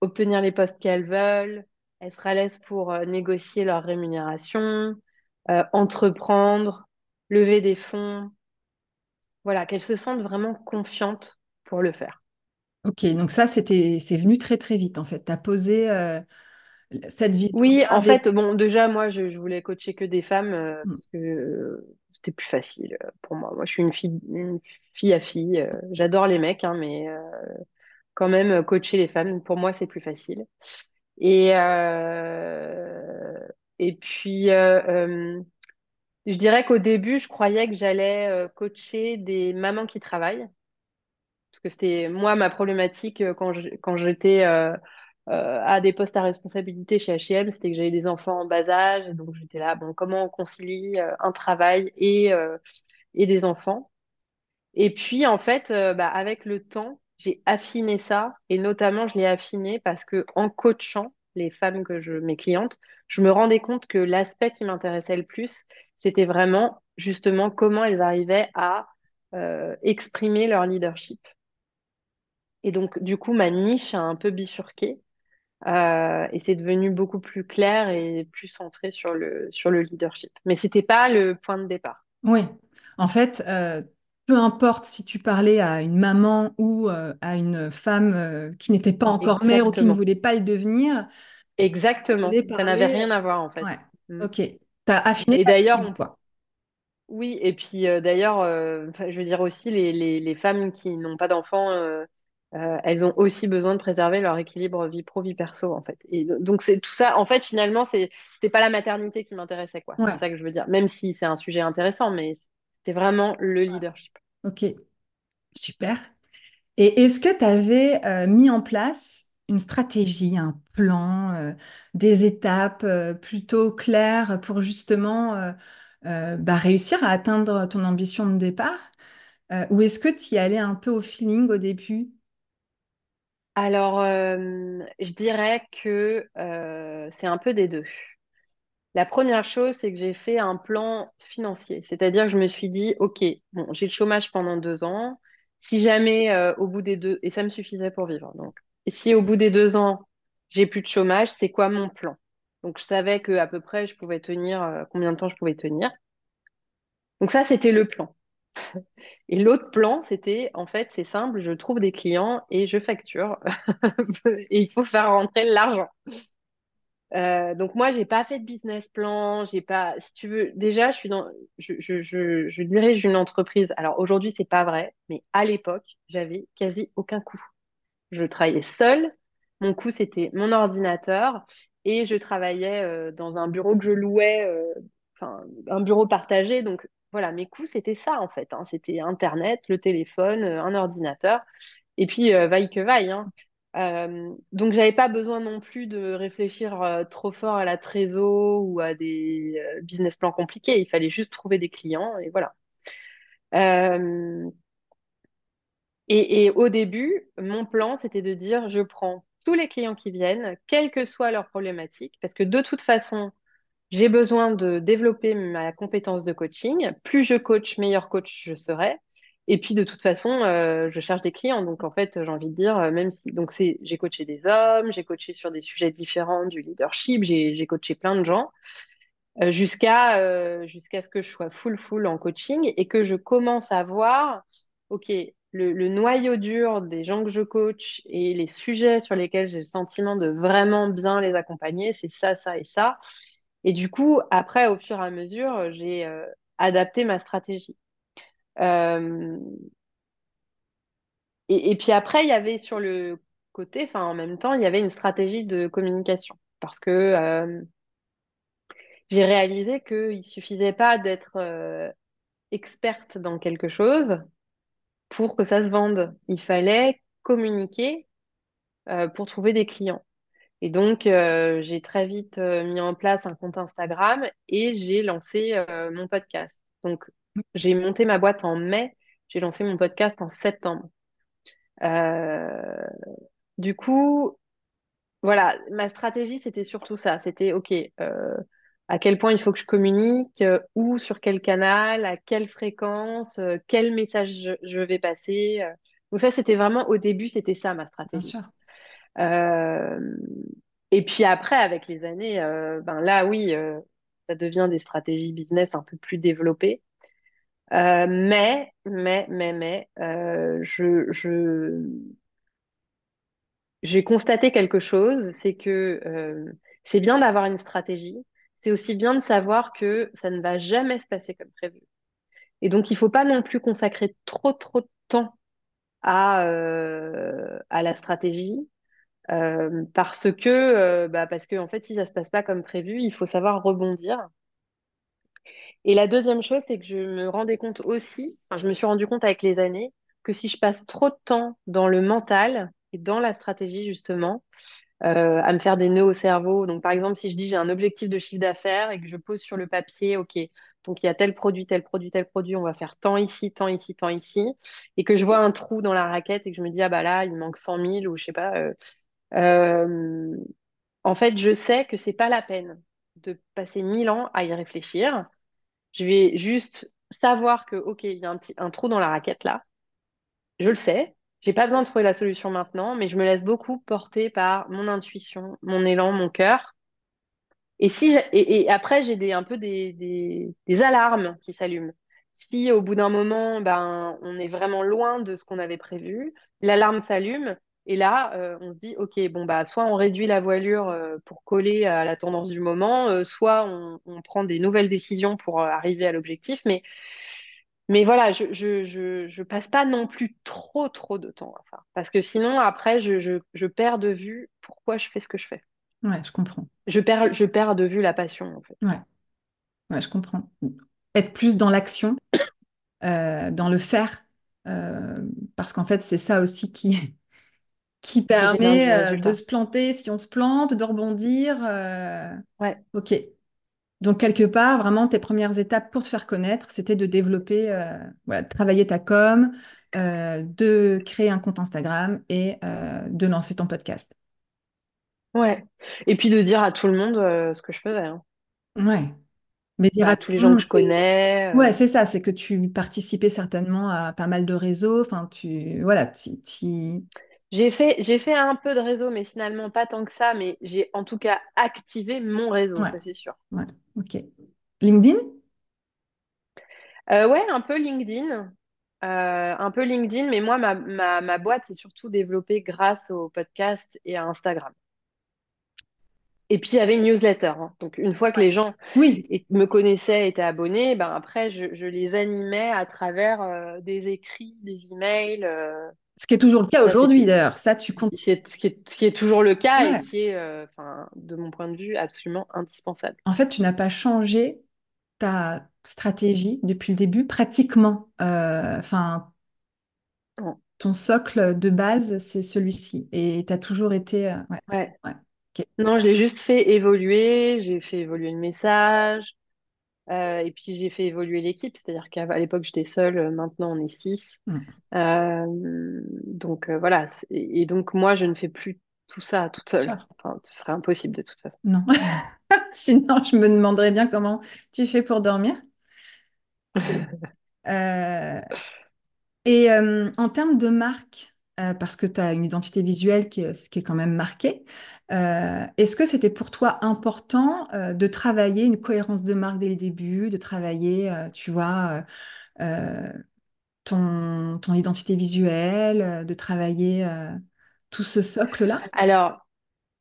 Speaker 2: obtenir les postes qu'elles veulent, être à l'aise pour euh, négocier leur rémunération, euh, entreprendre, lever des fonds. Voilà, qu'elles se sentent vraiment confiantes pour le faire.
Speaker 1: Ok, donc ça, c'était, c'est venu très très vite en fait. Tu as posé euh, cette
Speaker 2: Oui,
Speaker 1: vision-là
Speaker 2: en fait, bon, déjà, moi, je, je voulais coacher que des femmes euh,
Speaker 1: Hmm.
Speaker 2: parce que c'était plus facile pour moi. Moi, je suis une fille, une fille à fille. j'adore les mecs, hein, mais quand même, coacher les femmes, pour moi, c'est plus facile. Et, euh, et puis, euh, euh, je dirais qu'au début, je croyais que j'allais coacher des mamans qui travaillent. Parce que c'était moi ma problématique quand quand j'étais euh, à des postes à responsabilité chez H&M, c'était que j'avais des enfants en bas âge. Donc j'étais là, bon, comment on concilie un travail et, et des enfants? Et puis en fait, bah, avec le temps, j'ai affiné ça. Et notamment, je l'ai affiné parce que en coachant les femmes que je, mes clientes, je me rendais compte que l'aspect qui m'intéressait le plus, c'était vraiment justement comment elles arrivaient à euh, exprimer leur leadership. Et donc, du coup, ma niche a un peu bifurqué euh, et c'est devenu beaucoup plus clair et plus centré sur le, sur le leadership. Mais c'était pas le point de départ.
Speaker 1: Oui, en fait, euh, peu importe si tu parlais à une maman ou euh, à une femme euh, qui n'était pas encore mère ou qui ne voulait pas le devenir,
Speaker 2: Exactement. Ça n'avait rien à voir, en
Speaker 1: Ouais,
Speaker 2: fait. Mm.
Speaker 1: ok. Tu as affiné
Speaker 2: Et d'ailleurs, on-
Speaker 1: quoi.
Speaker 2: oui, et puis euh, d'ailleurs, je veux dire aussi, les, les, les femmes qui n'ont pas d'enfants, elles ont aussi besoin de préserver leur équilibre vie pro, vie perso, en fait. Et donc, c'est tout ça. En fait, finalement, c'est, pas la maternité qui m'intéressait, quoi. C'est ça que je veux dire. Même si c'est un sujet intéressant, mais c'était vraiment le leadership.
Speaker 1: ok, super. Et est-ce que tu avais mis en place une stratégie, un plan, euh, des étapes euh, plutôt claires pour justement euh, euh, bah, réussir à atteindre ton ambition de départ? Euh, ou est-ce que tu y allais un peu au feeling au début?
Speaker 2: Alors, euh, je dirais que euh, c'est un peu des deux. La première chose, c'est que j'ai fait un plan financier. C'est-à-dire que je me suis dit, OK, bon, j'ai le chômage pendant deux ans. Si jamais euh, au bout des deux, et ça me suffisait pour vivre. Donc, et si au bout des deux ans, j'ai plus de chômage, c'est quoi mon plan? Donc, je savais que à peu près, je pouvais tenir, euh, combien de temps je pouvais tenir. Donc, ça, c'était le plan. Et l'autre plan, c'était, en fait, c'est simple, je trouve des clients et je facture. Et il faut faire rentrer l'argent. Euh, donc moi, j'ai pas fait de business plan, j'ai pas, si tu veux, déjà, je dirige une entreprise. Alors aujourd'hui, c'est pas vrai, mais à l'époque, j'avais quasi aucun coût. Je travaillais seule. Mon coût, c'était mon ordinateur et je travaillais euh, dans un bureau que je louais, euh, un bureau partagé. Donc voilà, mes coûts, c'était ça en fait. hein. C'était Internet, le téléphone, un ordinateur. Et puis, vaille que vaille. hein. Euh, donc, j'avais pas besoin non plus de réfléchir euh, trop fort à la trésor ou à des euh, business plans compliqués. Il fallait juste trouver des clients et voilà. Euh, et, au début, mon plan, c'était de dire, je prends tous les clients qui viennent, quelle que soit leur problématique, parce que de toute façon, j'ai besoin de développer ma compétence de coaching. Plus je coach, meilleur coach je serai. Et puis de toute façon, euh, je cherche des clients. Donc en fait, j'ai envie de dire, euh, même si donc c'est, j'ai coaché des hommes, j'ai coaché sur des sujets différents du leadership, j'ai coaché plein de gens euh, jusqu'à jusqu'à ce que je sois full full en coaching et que je commence à voir, ok, le, le noyau dur des gens que je coach et les sujets sur lesquels j'ai le sentiment de vraiment bien les accompagner, c'est ça, ça et ça. Et du coup, après, au fur et à mesure, j'ai adapté ma stratégie. Euh, et, puis après, il y avait sur le côté, enfin en même temps, il y avait une stratégie de communication. Parce que euh, j'ai réalisé qu'il suffisait pas d'être euh, experte dans quelque chose pour que ça se vende. Il fallait communiquer pour trouver des clients. Et donc, j'ai très vite mis en place un compte Instagram et j'ai lancé mon podcast. Donc, j'ai monté ma boîte en mai, j'ai lancé mon podcast en septembre. Euh, du coup, voilà, ma stratégie, c'était surtout ça. C'était, OK, euh, à quel point il faut que je communique, euh, où, sur quel canal, à quelle fréquence, quel message je, je vais passer. Donc ça, c'était vraiment, au début, c'était ça ma
Speaker 1: Bien
Speaker 2: stratégie.
Speaker 1: sûr.
Speaker 2: Et puis après, avec les années, ben là, oui, ça devient des stratégies business un peu plus développées. Euh, mais, mais, mais, mais, euh, je, j'ai constaté quelque chose, c'est que euh, c'est bien d'avoir une stratégie, c'est aussi bien de savoir que ça ne va jamais se passer comme prévu. Et donc, il faut pas non plus consacrer trop, trop de temps à, à la stratégie. Parce que, bah, parce que en fait, si ça se passe pas comme prévu, il faut savoir rebondir. Et la deuxième chose, c'est que je me rendais compte aussi, enfin, je me suis rendu compte avec les années, que si je passe trop de temps dans le mental et dans la stratégie, justement, euh, à me faire des nœuds au cerveau. Donc, par exemple, si je dis j'ai un objectif de chiffre d'affaires et que je pose sur le papier, OK, donc il y a tel produit, tel produit, tel produit, on va faire tant ici, tant ici, tant ici, et que je vois un trou dans la raquette et que je me dis, ah bah là, il manque cent mille ou je sais pas. euh, euh, en fait, je sais que c'est pas la peine de passer mille ans à y réfléchir. Je vais juste savoir que, OK, il y a un petit, un trou dans la raquette là. Je le sais. J'ai pas besoin de trouver la solution maintenant, mais je me laisse beaucoup porter par mon intuition, mon élan, mon cœur. Et si, et, après, j'ai des, un peu des, des, des alarmes qui s'allument. Si au bout d'un moment, ben, on est vraiment loin de ce qu'on avait prévu, l'alarme s'allume et là, euh, on se dit, OK, bon, bah, soit on réduit la voilure euh, pour coller à la tendance du moment, euh, soit on, on prend des nouvelles décisions pour arriver à l'objectif. Mais, mais voilà, je, je, je, je passe pas non plus trop, trop de temps à ça. Parce que sinon, après, je, je, je perds de vue pourquoi je fais ce que je fais.
Speaker 1: Ouais, je comprends.
Speaker 2: Je perds, je perds de vue la passion, en fait.
Speaker 1: Ouais, ouais, je comprends. Être plus dans l'action, dans le faire, parce qu'en fait, c'est ça aussi qui, qui permet euh, de se planter si on se plante, de rebondir. euh,
Speaker 2: Ouais,
Speaker 1: ok. Donc, quelque part, vraiment, tes premières étapes pour te faire connaître, c'était de développer, euh, voilà, de travailler ta com, de créer un compte Instagram et de lancer ton podcast.
Speaker 2: ouais. Et puis de dire à tout le monde ce que je faisais, hein.
Speaker 1: Ouais. Mais dire
Speaker 2: Bah,
Speaker 1: à
Speaker 2: tous les
Speaker 1: le
Speaker 2: gens que je connais.
Speaker 1: Ouais, c'est ça, c'est que tu participais certainement à pas mal de réseaux. Enfin, tu... Voilà, tu...
Speaker 2: J'ai fait, j'ai fait un peu de réseau, mais finalement pas tant que ça. Mais j'ai en tout cas activé mon réseau,
Speaker 1: Ouais,
Speaker 2: ça c'est sûr.
Speaker 1: ouais, ok. LinkedIn?
Speaker 2: Euh, ouais, un peu LinkedIn. Euh, un peu LinkedIn, mais moi, ma, ma, ma boîte s'est surtout développée grâce au podcast et à Instagram. Et puis, il y avait une newsletter. hein. Donc, une fois que les gens
Speaker 1: Oui,
Speaker 2: me connaissaient, étaient abonnés, ben après, je, je les animais à travers euh, des écrits, des emails. euh,
Speaker 1: ce qui est toujours le cas aujourd'hui d'ailleurs. Ça, tu
Speaker 2: ce qui,
Speaker 1: continues.
Speaker 2: c'est- ce qui est, ce qui est toujours le cas et qui est, euh, de mon point de vue, absolument indispensable.
Speaker 1: En fait, tu n'as pas changé ta stratégie depuis le début, pratiquement. Euh, Enfin, ton socle de base, c'est celui-ci. Et tu as toujours été... euh, ouais,
Speaker 2: Ouais. Non, je l'ai juste fait évoluer, j'ai fait évoluer le message, euh, et puis j'ai fait évoluer l'équipe, c'est-à-dire qu'à l'époque j'étais seule, euh, maintenant on est six.
Speaker 1: Hmm,
Speaker 2: Euh, donc euh, voilà, et donc moi je ne fais plus tout ça toute seule. Enfin, ce serait impossible de toute façon.
Speaker 1: Non. Sinon, je me demanderais bien comment tu fais pour dormir. Et en termes de marque, euh, parce que tu as une identité visuelle qui est, quand même marquée, euh, est-ce que c'était pour toi important euh, de travailler une cohérence de marque dès le début, de travailler, tu vois, ton, ton identité visuelle, de travailler tout ce socle-là?
Speaker 2: Alors,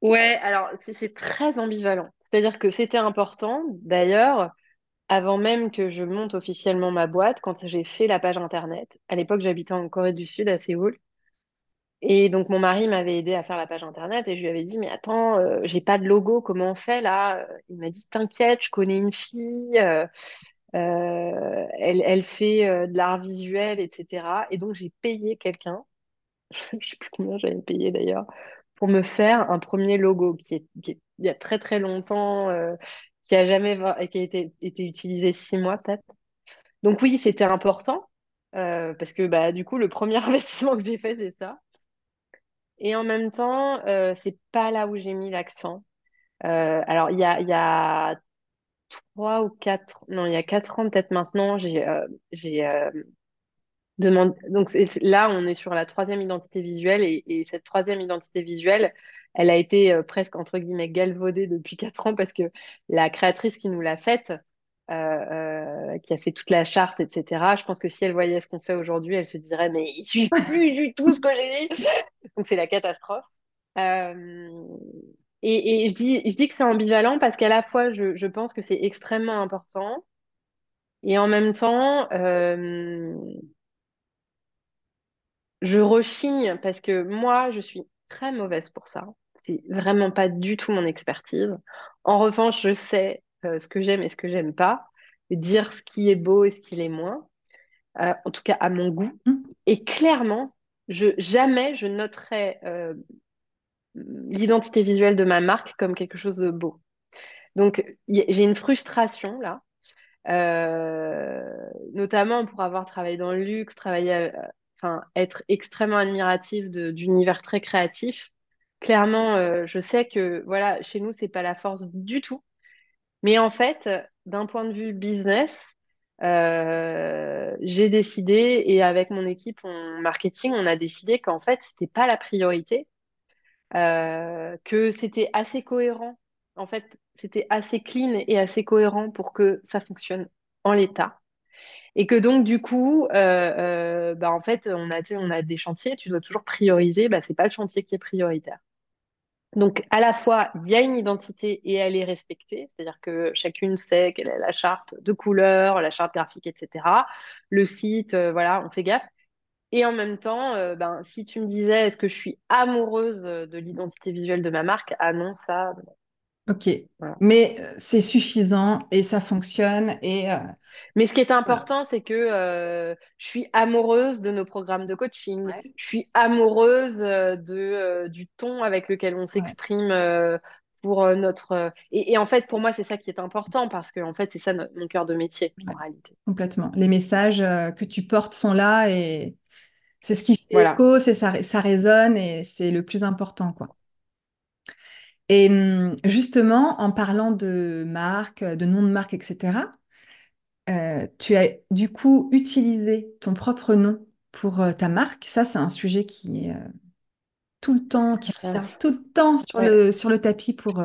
Speaker 2: ouais, alors c'est très ambivalent. C'est-à-dire que c'était important. D'ailleurs, avant même que je monte officiellement ma boîte, quand j'ai fait la page internet, à l'époque, j'habitais en Corée du Sud, à Séoul. Et donc, mon mari m'avait aidé à faire la page internet et je lui avais dit, mais attends, euh, j'ai pas de logo, comment on fait là? Il m'a dit, t'inquiète, je connais une fille, euh, euh, elle, elle fait euh, de l'art visuel, etc. Et donc, j'ai payé quelqu'un, je sais plus combien j'avais payé d'ailleurs, pour me faire un premier logo qui est, qui est- il y a très très longtemps, euh, qui a jamais qui a été, été utilisé six mois peut-être. Donc oui, c'était important euh, parce que bah du coup, le premier investissement que j'ai fait, c'est ça. Et en même temps, euh, c'est pas là où j'ai mis l'accent. Euh, alors, il y a, y a trois ou quatre, non, il y a quatre ans peut-être maintenant, j'ai euh, euh, demandé. Donc là, on est sur la troisième identité visuelle et, et cette troisième identité visuelle, elle a été presque entre guillemets galvaudée depuis quatre ans parce que la créatrice qui nous l'a faite, euh, euh, qui a fait toute la charte, etc. Je pense que si elle voyait ce qu'on fait aujourd'hui, elle se dirait mais il suit plus du tout ce que j'ai dit. Donc c'est la catastrophe. Euh, et, et je dis, je dis que c'est ambivalent parce qu'à la fois, je, je pense que c'est extrêmement important et en même temps, euh, je rechigne parce que moi, je suis très mauvaise pour ça. C'est vraiment pas du tout mon expertise. En revanche, je sais euh, ce que j'aime et ce que j'aime pas, dire ce qui est beau et ce qui l'est moins, euh, en tout cas à mon goût.
Speaker 1: Hmm.
Speaker 2: Et clairement, je, jamais je noterai euh, l'identité visuelle de ma marque comme quelque chose de beau. Donc, j'ai une frustration là, notamment pour avoir travaillé dans le luxe, travailler, enfin, être extrêmement admirative de- d'univers très créatif. Clairement, je sais que voilà, chez nous, c'est pas la force du tout. Mais en fait, d'un point de vue business, euh, j'ai décidé, et avec mon équipe en marketing, on a décidé qu'en fait, c'était pas la priorité euh, que c'était assez cohérent. En fait, c'était assez clean et assez cohérent pour que ça fonctionne en l'état. Et que donc, du coup, euh, bah, en fait, on a, des chantiers, tu dois toujours prioriser, bah, c'est pas le chantier qui est prioritaire. Donc, à la fois, il y a une identité et elle est respectée, c'est-à-dire que chacune sait quelle est la charte de couleur, la charte graphique, etc. Le site, euh, voilà, on fait gaffe. Et en même temps, euh, ben, si tu me disais, est-ce que je suis amoureuse euh, de l'identité visuelle de ma marque? Ah non, ça,
Speaker 1: Ok,
Speaker 2: voilà.
Speaker 1: mais euh, c'est suffisant et ça fonctionne et euh,
Speaker 2: Mais ce qui est important, c'est que euh, je suis amoureuse de nos programmes de coaching.
Speaker 1: Ouais,
Speaker 2: Je suis amoureuse de, euh, du ton avec lequel on s'exprime pour notre... Et, et en fait, pour moi, c'est ça qui est important parce que en fait, c'est ça mon cœur de métier, en réalité.
Speaker 1: complètement. Les messages que tu portes sont là et c'est ce qui fait
Speaker 2: Voilà.
Speaker 1: écho, c'est ça, ça résonne et c'est le plus important, quoi. Et hum, justement, en parlant de marque, de nom de marque, etc., euh, tu as du coup utilisé ton propre nom pour euh, ta marque. Ça, c'est un sujet qui est euh, tout le temps, qui revient tout le temps sur
Speaker 2: ouais,
Speaker 1: le, sur le tapis pour,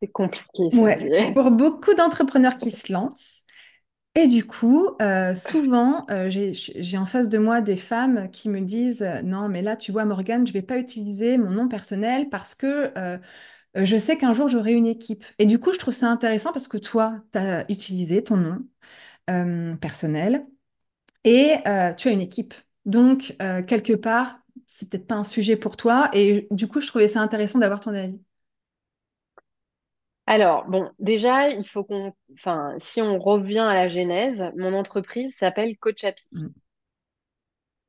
Speaker 2: c'est compliqué,
Speaker 1: ouais, pour beaucoup d'entrepreneurs qui se lancent. Et du coup, souvent, j'ai, en face de moi des femmes qui me disent, non, mais là, tu vois, Morgane, je vais pas utiliser mon nom personnel parce que je sais qu'un jour, j'aurai une équipe. Et du coup, je trouve ça intéressant parce que toi, tu as utilisé ton nom euh, personnel et euh, tu as une équipe. Donc, euh, quelque part, c'est peut-être pas un sujet pour toi. Et du coup, je trouvais ça intéressant d'avoir ton avis.
Speaker 2: Alors, bon, déjà, il faut qu'on... Enfin, si on revient à la genèse, mon entreprise s'appelle Coachapi.
Speaker 1: Mm.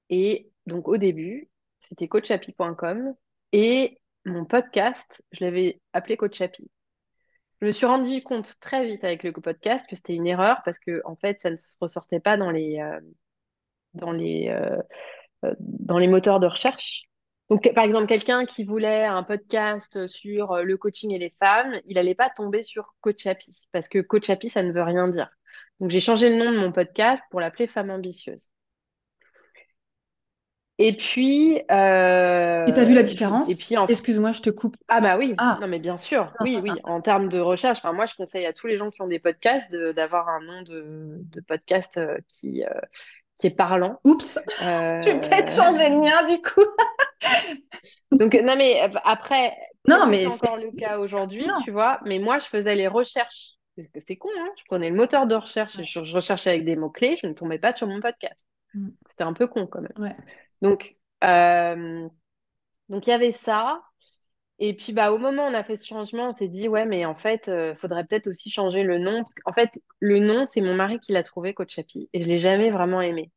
Speaker 2: Et donc, au début, c'était coachapi.com et mon podcast, je l'avais appelé Coachapi. Je me suis rendu compte très vite avec le podcast que c'était une erreur parce que, en fait, ça ne ressortait pas dans les, euh, euh, euh, dans les moteurs de recherche. Par exemple, quelqu'un qui voulait un podcast sur le coaching et les femmes, il n'allait pas tomber sur Coachapi parce que Coachapi, ça ne veut rien dire. Donc, j'ai changé le nom de mon podcast pour l'appeler Femme ambitieuse. Et puis,
Speaker 1: Et tu as vu la
Speaker 2: euh, je- et
Speaker 1: différence?
Speaker 2: puis en
Speaker 1: Excuse-moi, je te coupe.
Speaker 2: Ah bah oui,
Speaker 1: Ah,
Speaker 2: non mais bien sûr,
Speaker 1: non,
Speaker 2: oui,
Speaker 1: ça.
Speaker 2: oui, en termes de recherche, enfin moi je conseille à tous les gens qui ont des podcasts de- d'avoir un nom de, de podcast euh, qui, euh, qui est parlant.
Speaker 1: Oups, je vais peut-être
Speaker 2: Euh,
Speaker 1: changer le mien du coup.
Speaker 2: Donc non mais euh, après,
Speaker 1: Non, mais c'est
Speaker 2: encore le cas aujourd'hui, tu vois, mais moi je faisais les recherches. C'est con, hein je prenais le moteur de recherche et je, je recherchais avec des mots-clés, je ne tombais pas sur mon podcast.
Speaker 1: Mm.
Speaker 2: C'était un peu con quand même.
Speaker 1: Ouais.
Speaker 2: Donc, euh, donc il y avait ça. Et puis bah au moment où on a fait ce changement, on s'est dit ouais mais en fait euh, faudrait peut-être aussi changer le nom parce qu'en fait le nom c'est mon mari qui l'a trouvé Coach Happy et je l'ai jamais vraiment aimé.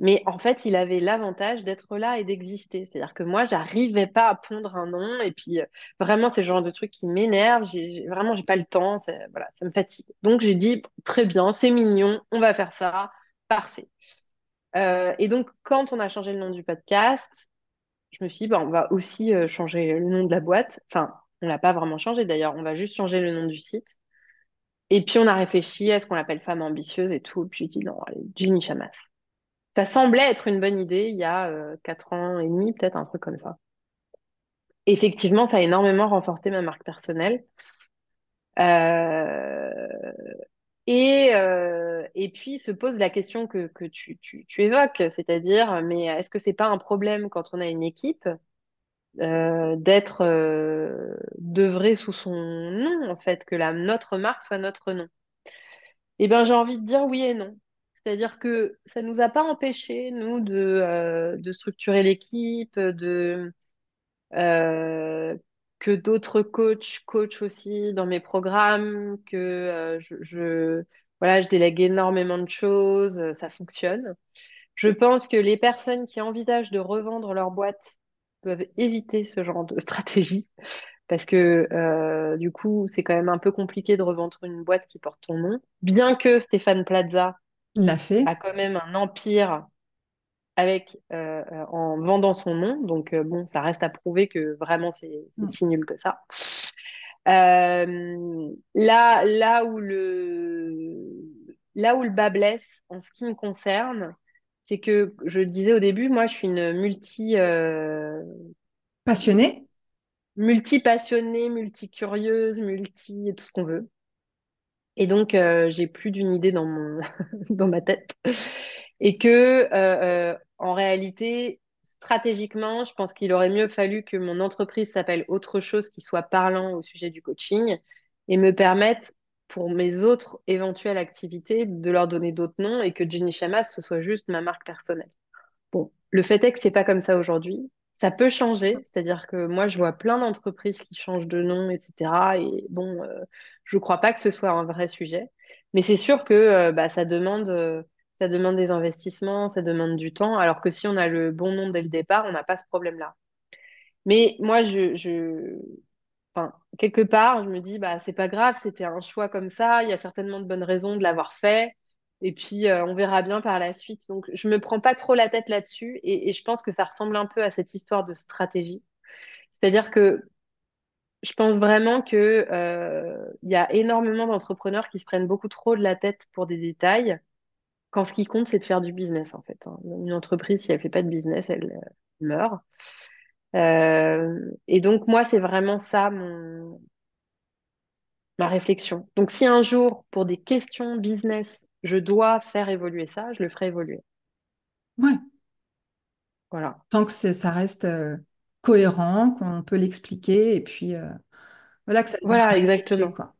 Speaker 2: Mais en fait il avait l'avantage d'être là et d'exister. C'est-à-dire que moi j'arrivais pas à pondre un nom et puis euh, vraiment c'est le genre de truc qui m'énerve. J'ai, j'ai- vraiment j'ai pas le temps. Voilà ça me fatigue. Donc j'ai dit très bien c'est mignon on va faire ça parfait. Euh, et donc quand on a changé le nom du podcast je me suis dit, bah, on va aussi euh, changer le nom de la boîte. Enfin, on l'a pas vraiment changé d'ailleurs, on va juste changer le nom du site. Et puis on a réfléchi, est-ce qu'on l'appelle Femme ambitieuse et tout. Puis j'ai dit, non, allez, Ginny Chamas. Ça semblait être une bonne idée il y a euh, quatre ans et demi, peut-être un truc comme ça. Effectivement, ça a énormément renforcé ma marque personnelle. Euh, et, euh, et puis se pose la question que, que tu, tu, tu évoques, c'est-à-dire, mais est-ce que c'est pas un problème quand on a une équipe euh, d'être euh, d'œuvrer sous son nom, en fait, que la, notre marque soit notre nom? Eh bien, j'ai envie de dire oui et non. C'est-à-dire que ça ne nous a pas empêché, nous, de, de structurer l'équipe, de, que d'autres coachs coachent aussi dans mes programmes, que euh, je, je, voilà, je délègue énormément de choses, euh, ça fonctionne. Je pense que les personnes qui envisagent de revendre leur boîte doivent éviter ce genre de stratégie parce que euh, du coup, c'est quand même un peu compliqué de revendre une boîte qui porte ton nom. Bien que Stéphane Plaza
Speaker 1: l'a fait.
Speaker 2: a quand même un empire avec euh, euh, en vendant son nom, donc euh, bon, ça reste à prouver que vraiment c'est c'est
Speaker 1: Mm.
Speaker 2: si nul que ça. Euh, là, là où le là où le bas blesse en ce qui me concerne, c'est que je le disais au début, moi je suis une multi euh,
Speaker 1: Passionné?
Speaker 2: multi-passionnée, multi-curieuse, multi tout ce qu'on veut. Et donc j'ai plus d'une idée dans mon dans ma tête. Et que euh, euh, en réalité, stratégiquement, je pense qu'il aurait mieux fallu que mon entreprise s'appelle autre chose qui soit parlant au sujet du coaching et me permette pour mes autres éventuelles activités de leur donner d'autres noms et que Jenny Chamas ce soit juste ma marque personnelle. Bon, le fait est que c'est pas comme ça aujourd'hui. Ça peut changer, c'est-à-dire que moi, je vois plein d'entreprises qui changent de nom, etc. Et bon, euh, je crois pas que ce soit un vrai sujet. Mais c'est sûr que euh, bah, ça demande, euh, ça demande des investissements, ça demande du temps, alors que si on a le bon nom dès le départ, on n'a pas ce problème-là. Mais moi, je, quelque part, je me dis, bah, c'est pas grave, c'était un choix comme ça, il y a certainement de bonnes raisons de l'avoir fait, et puis euh, on verra bien par la suite. Donc, je me prends pas trop la tête là-dessus, et, je pense que ça ressemble un peu à cette histoire de stratégie. C'est-à-dire que je pense vraiment que euh, y a énormément d'entrepreneurs qui se prennent beaucoup trop de la tête pour des détails, quand ce qui compte, c'est de faire du business, en fait. hein. Une entreprise, si elle fait pas de business, elle euh, meurt. Euh, et donc, moi, c'est vraiment ça mon, ma réflexion. Donc, si un jour, pour des questions business, je dois faire évoluer ça, je le ferai évoluer.
Speaker 1: Ouais.
Speaker 2: Voilà.
Speaker 1: Tant que ça reste euh, cohérent, qu'on peut l'expliquer et puis euh, voilà que ça
Speaker 2: Voilà,
Speaker 1: sujet,
Speaker 2: exactement.
Speaker 1: quoi.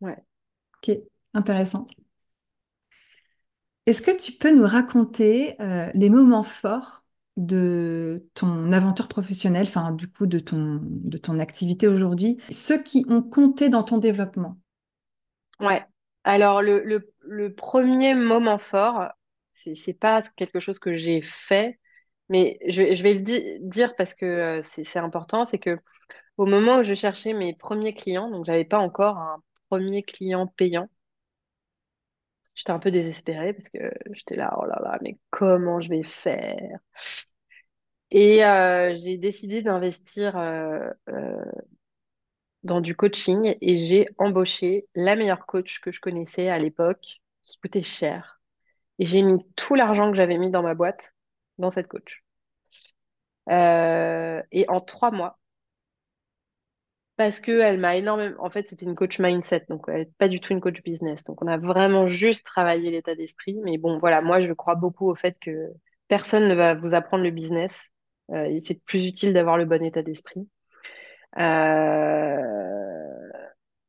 Speaker 2: Ouais.
Speaker 1: Ok, intéressant. Est-ce que tu peux nous raconter euh, les moments forts de ton aventure professionnelle, enfin du coup de ton, activité aujourd'hui, ceux qui ont compté dans ton développement?
Speaker 2: Ouais. Alors, le, premier moment fort, c'est, c'est pas quelque chose que j'ai fait, mais je, vais le di- dire parce que euh, c'est, c'est important, c'est que au moment où je cherchais mes premiers clients, donc j'avais pas encore un premier client payant, j'étais un peu désespérée parce que j'étais là, oh là là, mais comment je vais faire? Et euh, j'ai décidé d'investir euh, euh, dans du coaching et j'ai embauché la meilleure coach que je connaissais à l'époque, qui coûtait cher. Et j'ai mis tout l'argent que j'avais mis dans ma boîte dans cette coach. Et en trois mois, parce que elle m'a énormément. En fait, c'était une coach mindset, donc elle n'est pas du tout une coach business. Donc on a vraiment juste travaillé l'état d'esprit. Mais bon, voilà, moi je crois beaucoup au fait que personne ne va vous apprendre le business. Euh, c'est plus utile d'avoir le bon état d'esprit. Euh,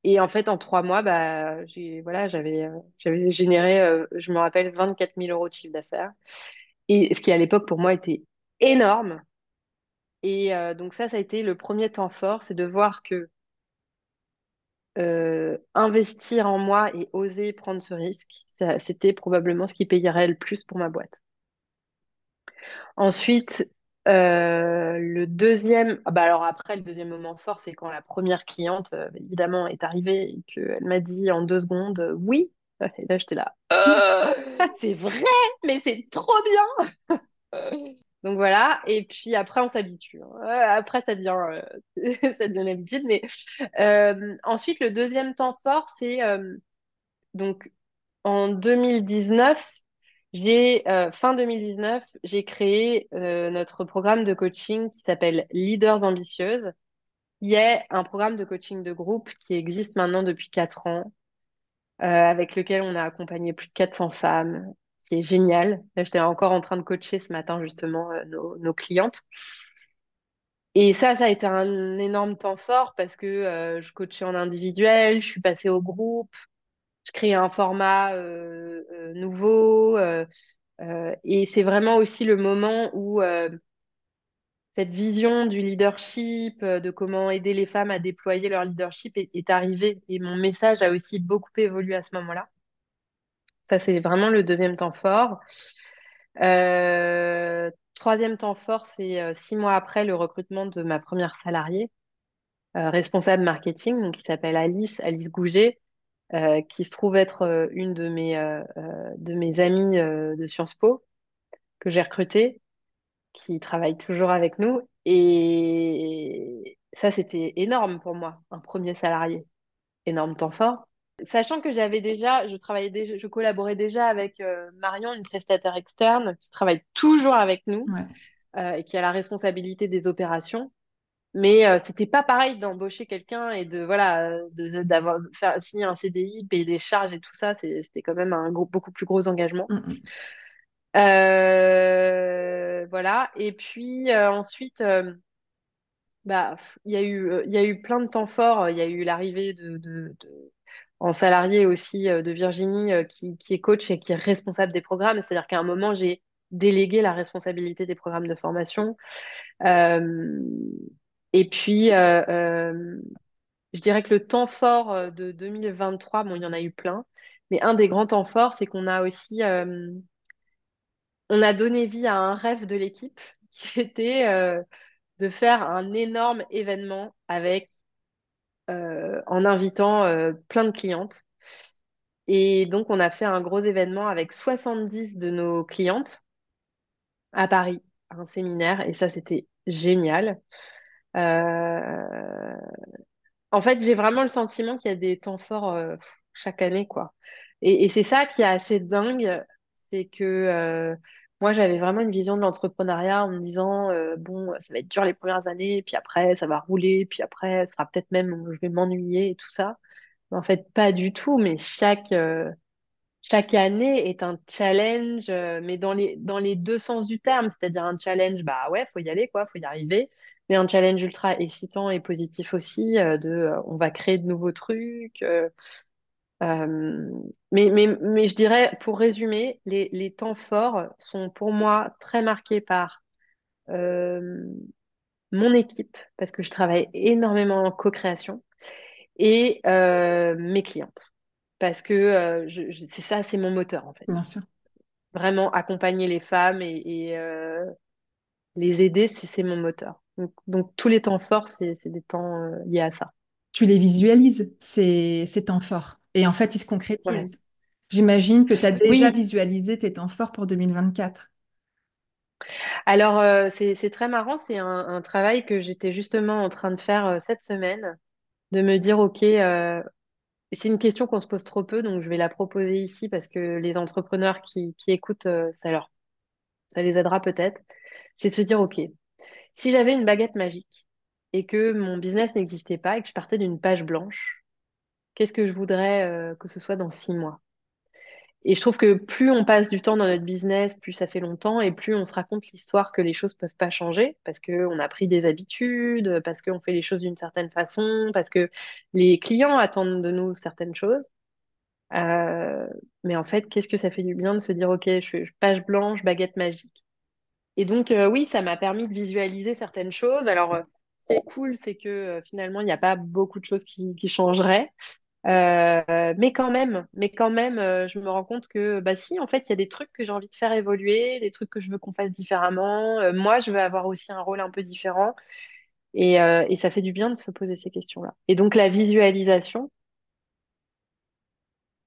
Speaker 2: et en fait, en trois mois, bah, j'ai, voilà, j'avais, j'avais généré, euh, je me rappelle, 24 000 euros de chiffre d'affaires. Et ce qui, à l'époque, pour moi, était énorme. Et donc ça, ça a été le premier temps fort, c'est de voir que investir en moi et oser prendre ce risque, c'était probablement ce qui payerait le plus pour ma boîte. Ensuite, euh, le deuxième, ah bah alors après, le deuxième moment fort, c'est quand la première cliente, euh, évidemment, est arrivée et qu'elle m'a dit en deux secondes euh, oui. Et là, j'étais là, c'est vrai, mais c'est trop bien. Donc voilà, et puis après, on s'habitue. Hein. Après, ça devient, ça devient l'habitude. Mais ensuite, le deuxième temps fort, c'est donc en 2019, j'ai, euh, fin 2019, j'ai créé euh, notre programme de coaching qui s'appelle Leaders Ambitieuses, qui est un programme de coaching de groupe qui existe maintenant depuis 4 ans, euh, avec lequel on a accompagné plus de 400 femmes, qui est génial. J'étais encore en train de coacher ce matin justement nos, nos, clientes. Et ça, ça a été un énorme temps fort parce que je coachais en individuel, je suis passée au groupe, je crée un format euh, euh, nouveau. Euh, et c'est vraiment aussi le moment où cette vision du leadership, de comment aider les femmes à déployer leur leadership est arrivée. Et mon message a aussi beaucoup évolué à ce moment-là. Ça, c'est vraiment le deuxième temps fort. Euh, troisième temps fort, c'est six mois après le recrutement de ma première salariée, euh, responsable marketing, donc qui s'appelle Alice, Alice Gouget, euh, qui se trouve être euh, une de mes, euh, de mes amies de Sciences Po que j'ai recrutée, qui travaille toujours avec nous. Et ça, c'était énorme pour moi, un premier salarié. Énorme temps fort. Sachant que j'avais déjà, je travaillais déjà, je collaborais déjà avec Marion, une prestataire externe, qui travaille toujours avec nous et qui a la responsabilité des opérations. Mais euh, c'était pas pareil d'embaucher quelqu'un et de voilà d'avoir faire signer un CDI, payer des charges et tout ça. C'était quand même un gros, beaucoup plus gros engagement. Mm, mm. Euh, voilà. Et puis euh, ensuite, bah il y a eu il y a eu plein de temps forts. Il y a eu l'arrivée de, de, de, en salarié aussi de Virginie qui, qui est coach et qui est responsable des programmes. C'est-à-dire qu'à un moment j'ai délégué la responsabilité des programmes de formation. Euh, et puis, euh, euh, je dirais que le temps fort euh, de 2023, bon, il y en a eu plein, mais un des grands temps forts, c'est qu'on a aussi, on a donné vie à un rêve de l'équipe qui était de faire un énorme événement avec, en invitant plein de clientes. Et donc, on a fait un gros événement avec 70 de nos clientes à Paris, un séminaire, et ça, c'était génial. Euh, en fait, j'ai vraiment le sentiment qu'il y a des temps forts euh, chaque année, quoi. Et, c'est ça qui est assez dingue, c'est que euh, moi, j'avais vraiment une vision de l'entrepreneuriat en me disant, bon, ça va être dur les premières années, puis après, ça va rouler, puis après, ça sera peut-être même, je vais m'ennuyer et tout ça. en fait, pas du tout, mais chaque, chaque année est un challenge, mais dans les, dans les deux sens du terme, c'est-à-dire un challenge, bah ouais, faut y aller, quoi, faut y arriver mais un challenge ultra excitant et positif aussi, euh, de euh, on va créer de nouveaux trucs. Euh, mais, mais, mais je dirais, pour résumer, les, les temps forts sont pour moi très marqués par mon équipe, parce que je travaille énormément en co-création, et mes clientes. Parce que c'est ça, c'est mon moteur en fait.
Speaker 1: Bien sûr.
Speaker 2: Vraiment accompagner les femmes et, et les aider, c'est mon moteur. Donc, tous les temps forts, c'est des temps euh, liés à ça.
Speaker 1: Tu les visualises, ces, ces temps forts? Et en fait, ils se concrétisent. J'imagine que tu as déjà visualisé tes temps forts pour 2024.
Speaker 2: Alors, euh, c'est très marrant. C'est un, travail que j'étais justement en train de faire euh, cette semaine, de me dire, OK, c'est une question qu'on se pose trop peu, donc je vais la proposer ici parce que les entrepreneurs qui, qui écoutent, ça leur ça les aidera peut-être, c'est de se dire, OK, si j'avais une baguette magique et que mon business n'existait pas et que je partais d'une page blanche, qu'est-ce que je voudrais euh, que ce soit dans six mois? Et je trouve que plus on passe du temps dans notre business, plus ça fait longtemps et plus on se raconte l'histoire que les choses peuvent pas changer parce qu'on a pris des habitudes, parce qu'on fait les choses d'une certaine façon, parce que les clients attendent de nous certaines choses. Euh, mais en fait, qu'est-ce que ça fait du bien de se dire, OK, je suis page blanche, baguette magique. Et donc, euh, oui, ça m'a permis de visualiser certaines choses. Alors, ce qui est cool, c'est que finalement, il n'y a pas beaucoup de choses qui changeraient. Euh, mais quand même, mais quand même, euh, je me rends compte que, bah si, en fait, il y a des trucs que j'ai envie de faire évoluer, des trucs que je veux qu'on fasse différemment. Euh, moi, je veux avoir aussi un rôle un peu différent. Et, et ça fait du bien de se poser ces questions-là. Et donc, la visualisation,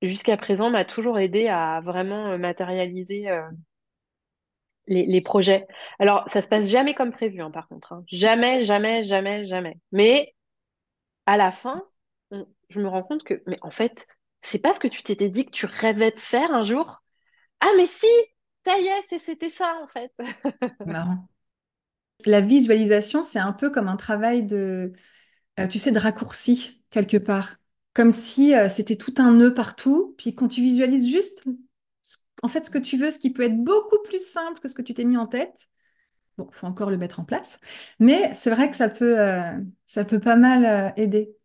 Speaker 2: jusqu'à présent, m'a toujours aidé à vraiment matérialiser les, les projets. Alors, ça se passe jamais comme prévu, hein, par contre. hein. Jamais, jamais, jamais, jamais. Mais à la fin, je me rends compte que, mais en fait, c'est pas ce que tu t'étais dit que tu rêvais de faire un jour. Ah, mais si, ça y est, c'était ça, en fait.
Speaker 1: Marrant. La visualisation, c'est un peu comme un travail de, euh, tu sais, de raccourci quelque part. Comme si euh, c'était tout un nœud partout. Puis quand tu visualises juste, en fait, ce que tu veux, ce qui peut être beaucoup plus simple que ce que tu t'es mis en tête. Bon, faut encore le mettre en place. Mais c'est vrai que ça peut, euh, ça peut pas mal aider.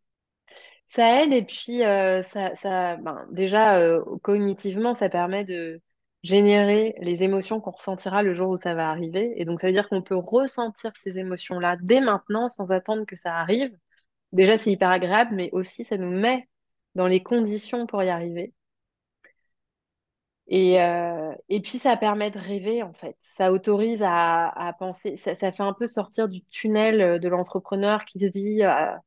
Speaker 2: Ça aide et puis euh, ça, ben, déjà, euh, cognitivement, ça permet de générer les émotions qu'on ressentira le jour où ça va arriver. Et donc, ça veut dire qu'on peut ressentir ces émotions-là dès maintenant sans attendre que ça arrive. Déjà, c'est hyper agréable, mais aussi, ça nous met dans les conditions pour y arriver. Et, euh, et puis, ça permet de rêver, en fait. Ça autorise à, penser, ça, fait un peu sortir du tunnel de l'entrepreneur qui se dit, Ah,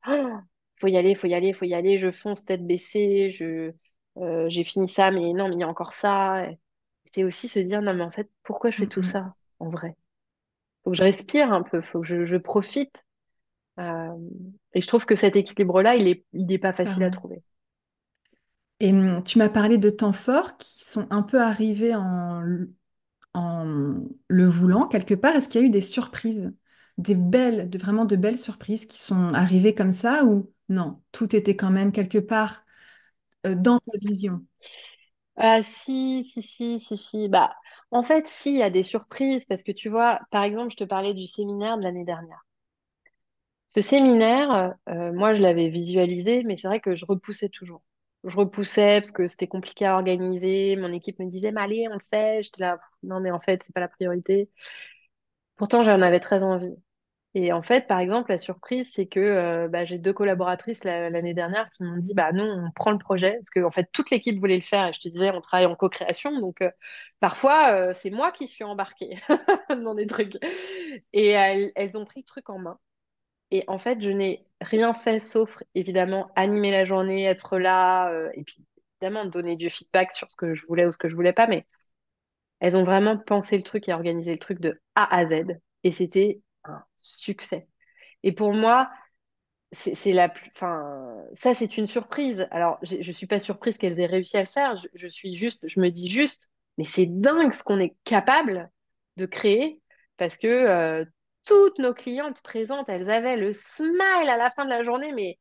Speaker 2: faut y aller, faut y aller, faut y aller, je fonce tête baissée, je, euh, j'ai fini ça, mais non, mais il y a encore ça. C'est aussi se dire, non, mais en fait, pourquoi je fais
Speaker 1: Mm,
Speaker 2: tout
Speaker 1: mm,
Speaker 2: ça, en vrai? Faut que je respire un peu, faut que je, je profite. Euh, et je trouve que cet équilibre-là, il est, il est pas facile à trouver.
Speaker 1: Et hum, tu m'as parlé de temps forts qui sont un peu arrivés en, en le voulant quelque part. Est-ce qu'il y a eu des surprises, des belles, de, vraiment de belles surprises qui sont arrivées comme ça ou non, tout était quand même quelque part euh, dans ta vision?
Speaker 2: Ah si, si, si, si, si. Bah, en fait, si, il y a des surprises parce que tu vois, par exemple, je te parlais du séminaire de l'année dernière. Ce séminaire, euh, moi, je l'avais visualisé, mais c'est vrai que je repoussais toujours. Je repoussais parce que c'était compliqué à organiser. Mon équipe me disait, mais allez, on le fait. J'étais là, non, mais en fait, c'est pas la priorité. Pourtant, j'en avais très envie. Et en fait, par exemple, la surprise, c'est que euh, bah, j'ai deux collaboratrices la- l'année dernière qui m'ont dit, bah non, on prend le projet, parce que en fait, toute l'équipe voulait le faire. Et je te disais, on travaille en co-création, donc euh, parfois, euh, c'est moi qui suis embarquée dans des trucs. Et elles, elles ont pris le truc en main. Et en fait, je n'ai rien fait sauf, évidemment, animer la journée, être là, et puis, évidemment, donner du feedback sur ce que je voulais ou ce que je voulais pas. Mais elles ont vraiment pensé le truc et organisé le truc de A à Z. Et c'était un succès. Et pour moi, c'est la plus, ça c'est une surprise. Alors, je suis pas surprise qu'elles aient réussi à le faire. Je, suis juste, je me dis juste, mais c'est dingue ce qu'on est capable de créer parce que euh, toutes nos clientes présentes, elles avaient le smile à la fin de la journée, mais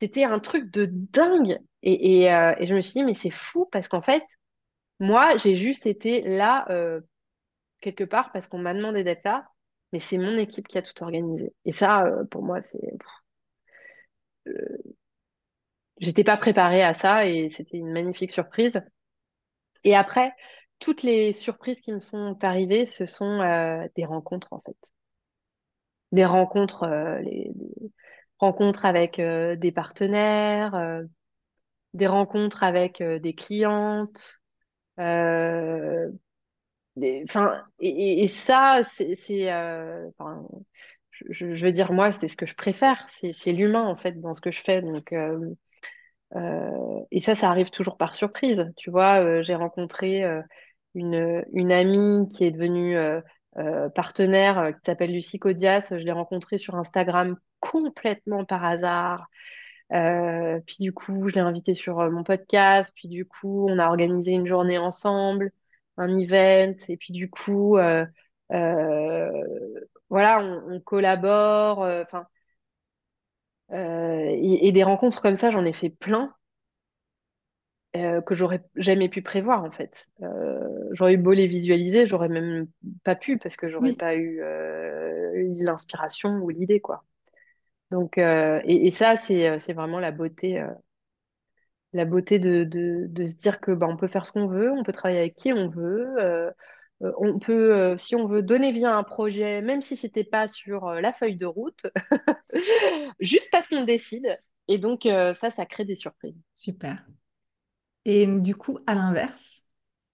Speaker 2: c'était un truc de dingue. Et, et, euh, je me suis dit, mais c'est fou parce qu'en fait, moi, j'ai juste été là euh, quelque part parce qu'on m'a demandé d'être là, mais c'est mon équipe qui a tout organisé. Et ça, euh, pour moi, c'est J'étais pas préparée à ça et c'était une magnifique surprise. Et après, toutes les surprises qui me sont arrivées, ce sont euh, des rencontres en fait. Des rencontres, euh, les, des rencontres avec euh, des partenaires, euh, des rencontres avec euh, des clientes. Enfin, et, ça, c'est, euh, je, veux dire, moi, c'est ce que je préfère. C'est, l'humain en fait dans ce que je fais. Donc, euh, Euh, et ça, ça arrive toujours par surprise. Tu vois, j'ai rencontré une, une amie qui est devenue partenaire, qui s'appelle Lucie Codias. Je l'ai rencontrée sur Instagram complètement par hasard. Puis du coup, je l'ai invitée sur mon podcast. Puis du coup, on a organisé une journée ensemble. Un event, et puis du coup, euh, euh, voilà, on, on collabore, euh, enfin, et, et des rencontres comme ça, j'en ai fait plein. que j'aurais jamais pu prévoir en fait. J'aurais eu beau les visualiser, j'aurais même pas pu parce que j'aurais
Speaker 1: Oui,
Speaker 2: pas eu, l'inspiration ou l'idée quoi. Donc euh, et, et ça c'est c'est vraiment la beauté euh, la beauté de, de, de se dire que bah, on peut faire ce qu'on veut, on peut travailler avec qui on veut, euh, euh, on peut euh, si on veut donner vie à un projet même si c'était pas sur euh, la feuille de route, juste parce qu'on décide. Et donc ça ça crée des surprises.
Speaker 1: super. Et du coup, à l'inverse,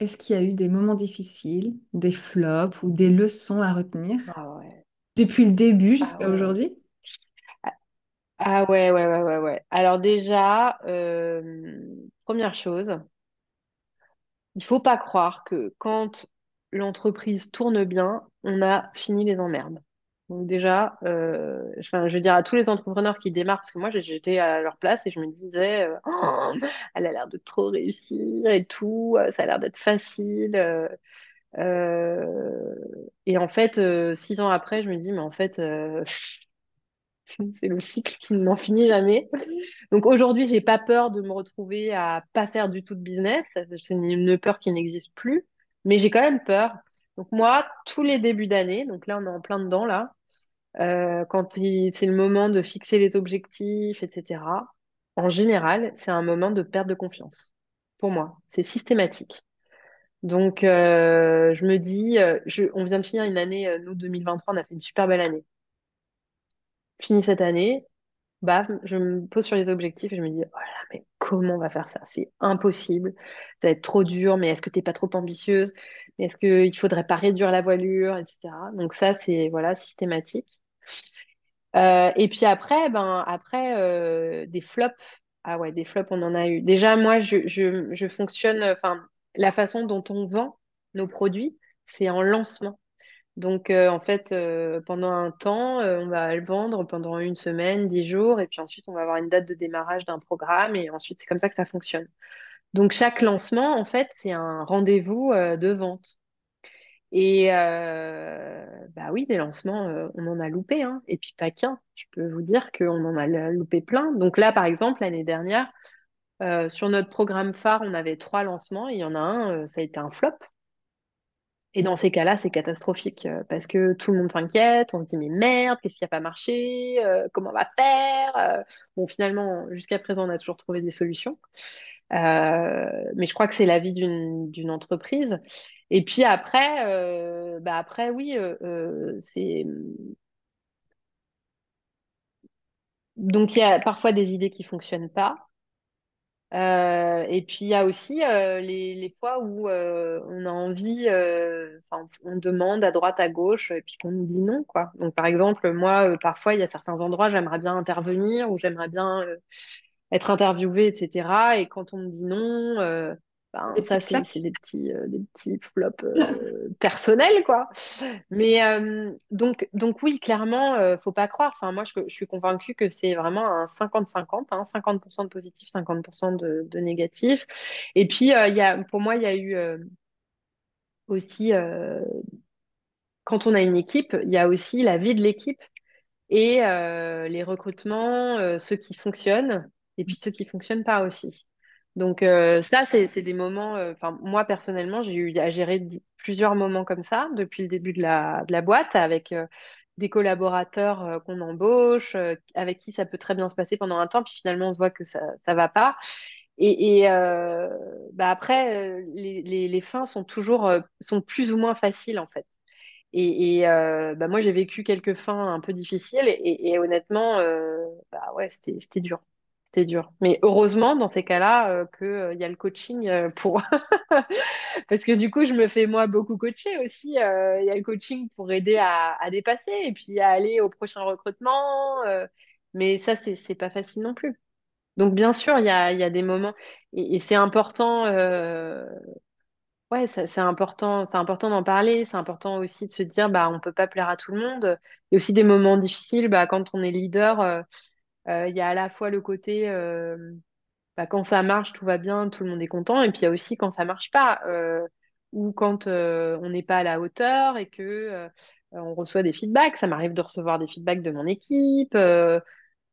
Speaker 1: est-ce qu'il y a eu des moments difficiles, des flops ou des leçons à retenir
Speaker 2: Ah ouais.
Speaker 1: depuis le début
Speaker 2: Ah
Speaker 1: jusqu'à
Speaker 2: ouais.
Speaker 1: aujourd'hui?
Speaker 2: Ah ouais, ouais, ouais, ouais, ouais. Alors déjà, euh, première chose, il faut pas croire que quand l'entreprise tourne bien, on a fini les emmerdes. Donc déjà, euh, je veux dire à tous les entrepreneurs qui démarrent, parce que moi j'étais à leur place et je me disais, euh, Oh, elle a l'air de trop réussir et tout, ça a l'air d'être facile. et en fait, six ans après, je me dis, mais en fait, c'est le cycle qui n'en finit jamais. Donc aujourd'hui, j'ai pas peur de me retrouver à pas faire du tout de business. C'est une peur qui n'existe plus, mais j'ai quand même peur. Donc moi, tous les débuts d'année, donc là on est en plein dedans là, euh, quand c'est le moment de fixer les objectifs, etc. En général, c'est un moment de perte de confiance. Pour moi, c'est systématique. Donc euh, je me dis, euh, on vient de finir une année, nous 2023, on a fait une super belle année. Fini cette année, Baf, je me pose sur les objectifs et je me dis, oh là mais comment on va faire ça? C'est impossible. Ça va être trop dur, mais est-ce que t'es pas trop ambitieuse? Est-ce qu'il faudrait pas réduire la voilure, etc. Donc ça, c'est voilà, systématique. Euh, et puis après, ben après euh, des flops. Ah ouais, des flops, on en a eu. Déjà, moi, je, je, je fonctionne, enfin, la façon dont on vend nos produits, c'est en lancement. Donc, euh, en fait, euh, pendant un temps, euh, on va le vendre pendant une semaine, dix jours, et puis ensuite, on va avoir une date de démarrage d'un programme, et ensuite, c'est comme ça que ça fonctionne. Donc, chaque lancement, en fait, c'est un rendez-vous, de vente. Et bah oui, des lancements, on en a loupé, hein, et puis pas qu'un. Je peux vous dire qu'on en a loupé plein. Donc là, par exemple, l'année dernière, sur notre programme phare, on avait trois lancements, et il y en a un, ça a été un flop. Et dans ces cas-là, c'est catastrophique euh, parce que tout le monde s'inquiète, on se dit mais merde, qu'est-ce qui n'a pas marché, Euh, comment on va faire? Euh, bon, finalement, jusqu'à présent, on a toujours trouvé des solutions. Mais je crois que c'est la vie d'une entreprise. Et puis après, bah après oui, c'est donc il y a parfois des idées qui fonctionnent pas. Euh, et puis il y a aussi euh, les, les fois où euh, on a envie, euh, enfin, on demande à droite, à gauche, et puis qu'on nous dit non, quoi. Donc par exemple, moi, euh, parfois, il y a certains endroits, j'aimerais bien intervenir ou j'aimerais bien euh, être interviewée, etc. Et quand on me dit non, euh, ben, ça, c'est des petits, euh, des petits flops euh, personnels, quoi. Mais euh, donc, donc oui, clairement, faut pas croire. Enfin, moi, je, je suis convaincue que c'est vraiment un 50-50, hein, 50% de positif, 50% de, de négatif. Et puis, il y a, pour moi, il y a eu aussi, quand on a une équipe, il y a aussi la vie de l'équipe et les recrutements, ceux qui fonctionnent et puis ceux qui fonctionnent pas aussi. Donc euh, ça, c'est des moments, euh, enfin moi personnellement, j'ai eu à gérer plusieurs moments comme ça depuis le début de la, boîte avec euh, des collaborateurs qu'on embauche, avec qui ça peut très bien se passer pendant un temps, puis finalement on se voit que ça ça va pas. Et, bah après, les, fins sont toujours sont plus ou moins faciles en fait. Et, bah moi, j'ai vécu quelques fins un peu difficiles et, honnêtement, bah ouais, c'était dur. C'était dur. Mais heureusement, dans ces cas-là, euh, que, euh, y a le coaching euh, pour... Parce que du coup, je me fais moi beaucoup coacher aussi. euh, Il y a le coaching pour aider à, dépasser et puis à aller au prochain recrutement. euh, mais ça, c'est, pas facile non plus. Donc, bien sûr, il y a, y a des moments... Et, c'est important... euh, Ouais, c'est important, c'est important d'en parler. C'est important aussi de se dire, bah, on peut pas plaire à tout le monde. Il y a aussi des moments difficiles, bah, quand on est leader, euh, euh, il y a à la fois le côté, euh, bah, quand ça marche, tout va bien, tout le monde est content, et puis il y a aussi quand ça marche pas. Euh, ou quand euh, on n'est pas à la hauteur et que euh, on reçoit des feedbacks. Ça m'arrive de recevoir des feedbacks de mon équipe. Euh,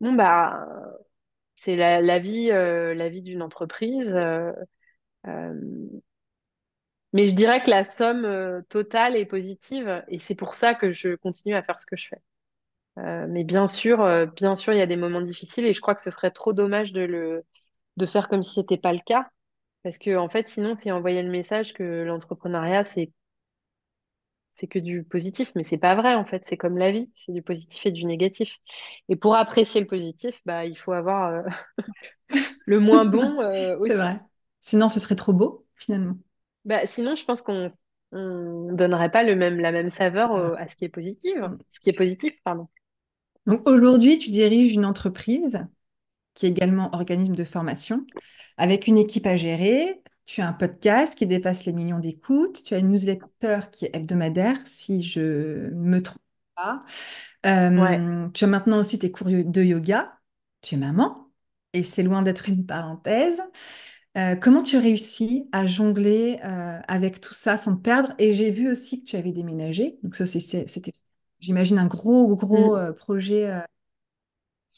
Speaker 2: bon bah c'est la vie, la vie d'une entreprise. mais je dirais que la somme totale est positive et c'est pour ça que je continue à faire ce que je fais. Mais bien sûr, bien sûr, il y a des moments difficiles et je crois que ce serait trop dommage de le de faire comme si c'était pas le cas. Parce que, en fait, sinon, c'est envoyer le message que l'entrepreneuriat, c'est c'est que du positif, mais c'est pas vrai en fait, c'est comme la vie, c'est du positif et du négatif. Et pour apprécier le positif, bah, il faut avoir euh, le moins bon euh,
Speaker 1: C'est
Speaker 2: aussi.
Speaker 1: vrai. Sinon, ce serait trop beau, finalement.
Speaker 2: Bah, sinon, je pense qu'on on donnerait pas le même, la même saveur au- à ce qui est positif, ce qui est positif, pardon.
Speaker 1: Donc aujourd'hui, tu diriges une entreprise qui est également organisme de formation, avec une équipe à gérer. Tu as un podcast qui dépasse les millions d'écoutes. Tu as une newsletter qui est hebdomadaire, si je me trompe pas.
Speaker 2: Ouais.
Speaker 1: Euh, tu as maintenant aussi tes cours de yoga. Tu es maman, et c'est loin d'être une parenthèse. Euh, comment tu réussis à jongler euh, avec tout ça sans te perdre? Et j'ai vu aussi que tu avais déménagé. Donc ça c'était, j'imagine, un gros, gros
Speaker 2: Mm.
Speaker 1: euh, projet, euh, un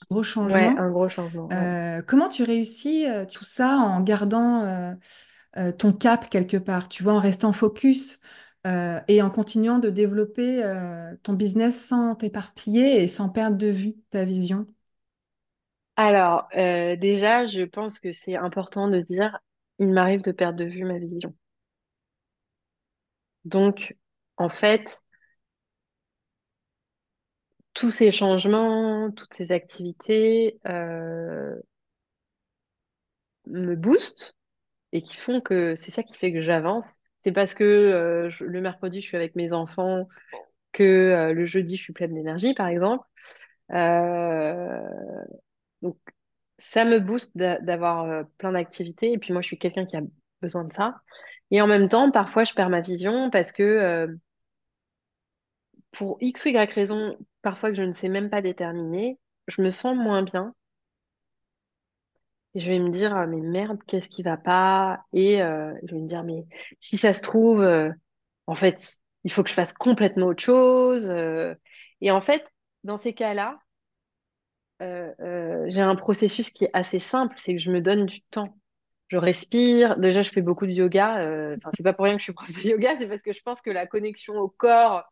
Speaker 1: gros
Speaker 2: Ouais,
Speaker 1: changement.
Speaker 2: un gros changement. Ouais.
Speaker 1: Comment tu réussis euh, tout ça en gardant ton cap quelque part, tu vois, en restant focus et en continuant de développer ton business sans t'éparpiller et sans perdre de vue ta vision?
Speaker 2: Alors, euh, déjà, je pense que c'est important de dire, il m'arrive de perdre de vue ma vision. Donc, en fait, tous ces changements, toutes ces activités euh, me boostent et qui font que c'est ça qui fait que j'avance. C'est parce que euh, le mercredi, je suis avec mes enfants, que euh, le jeudi, je suis pleine d'énergie, par exemple. Donc, ça me booste d'a- d'avoir plein d'activités. Et puis moi, je suis quelqu'un qui a besoin de ça. Et en même temps, parfois, je perds ma vision parce que pour X ou Y raison, parfois que je ne sais même pas déterminer, je me sens moins bien. Et je vais me dire, mais merde, qu'est-ce qui va pas? Et euh, je vais me dire, mais si ça se trouve, euh, en fait, il faut que je fasse complètement autre chose. euh. Et en fait, dans ces cas-là, euh, euh, j'ai un processus qui est assez simple, c'est que je me donne du temps. Je respire. Déjà, je fais beaucoup de yoga. euh, Enfin, c'est pas pour rien que je suis prof de yoga, c'est parce que je pense que la connexion au corps,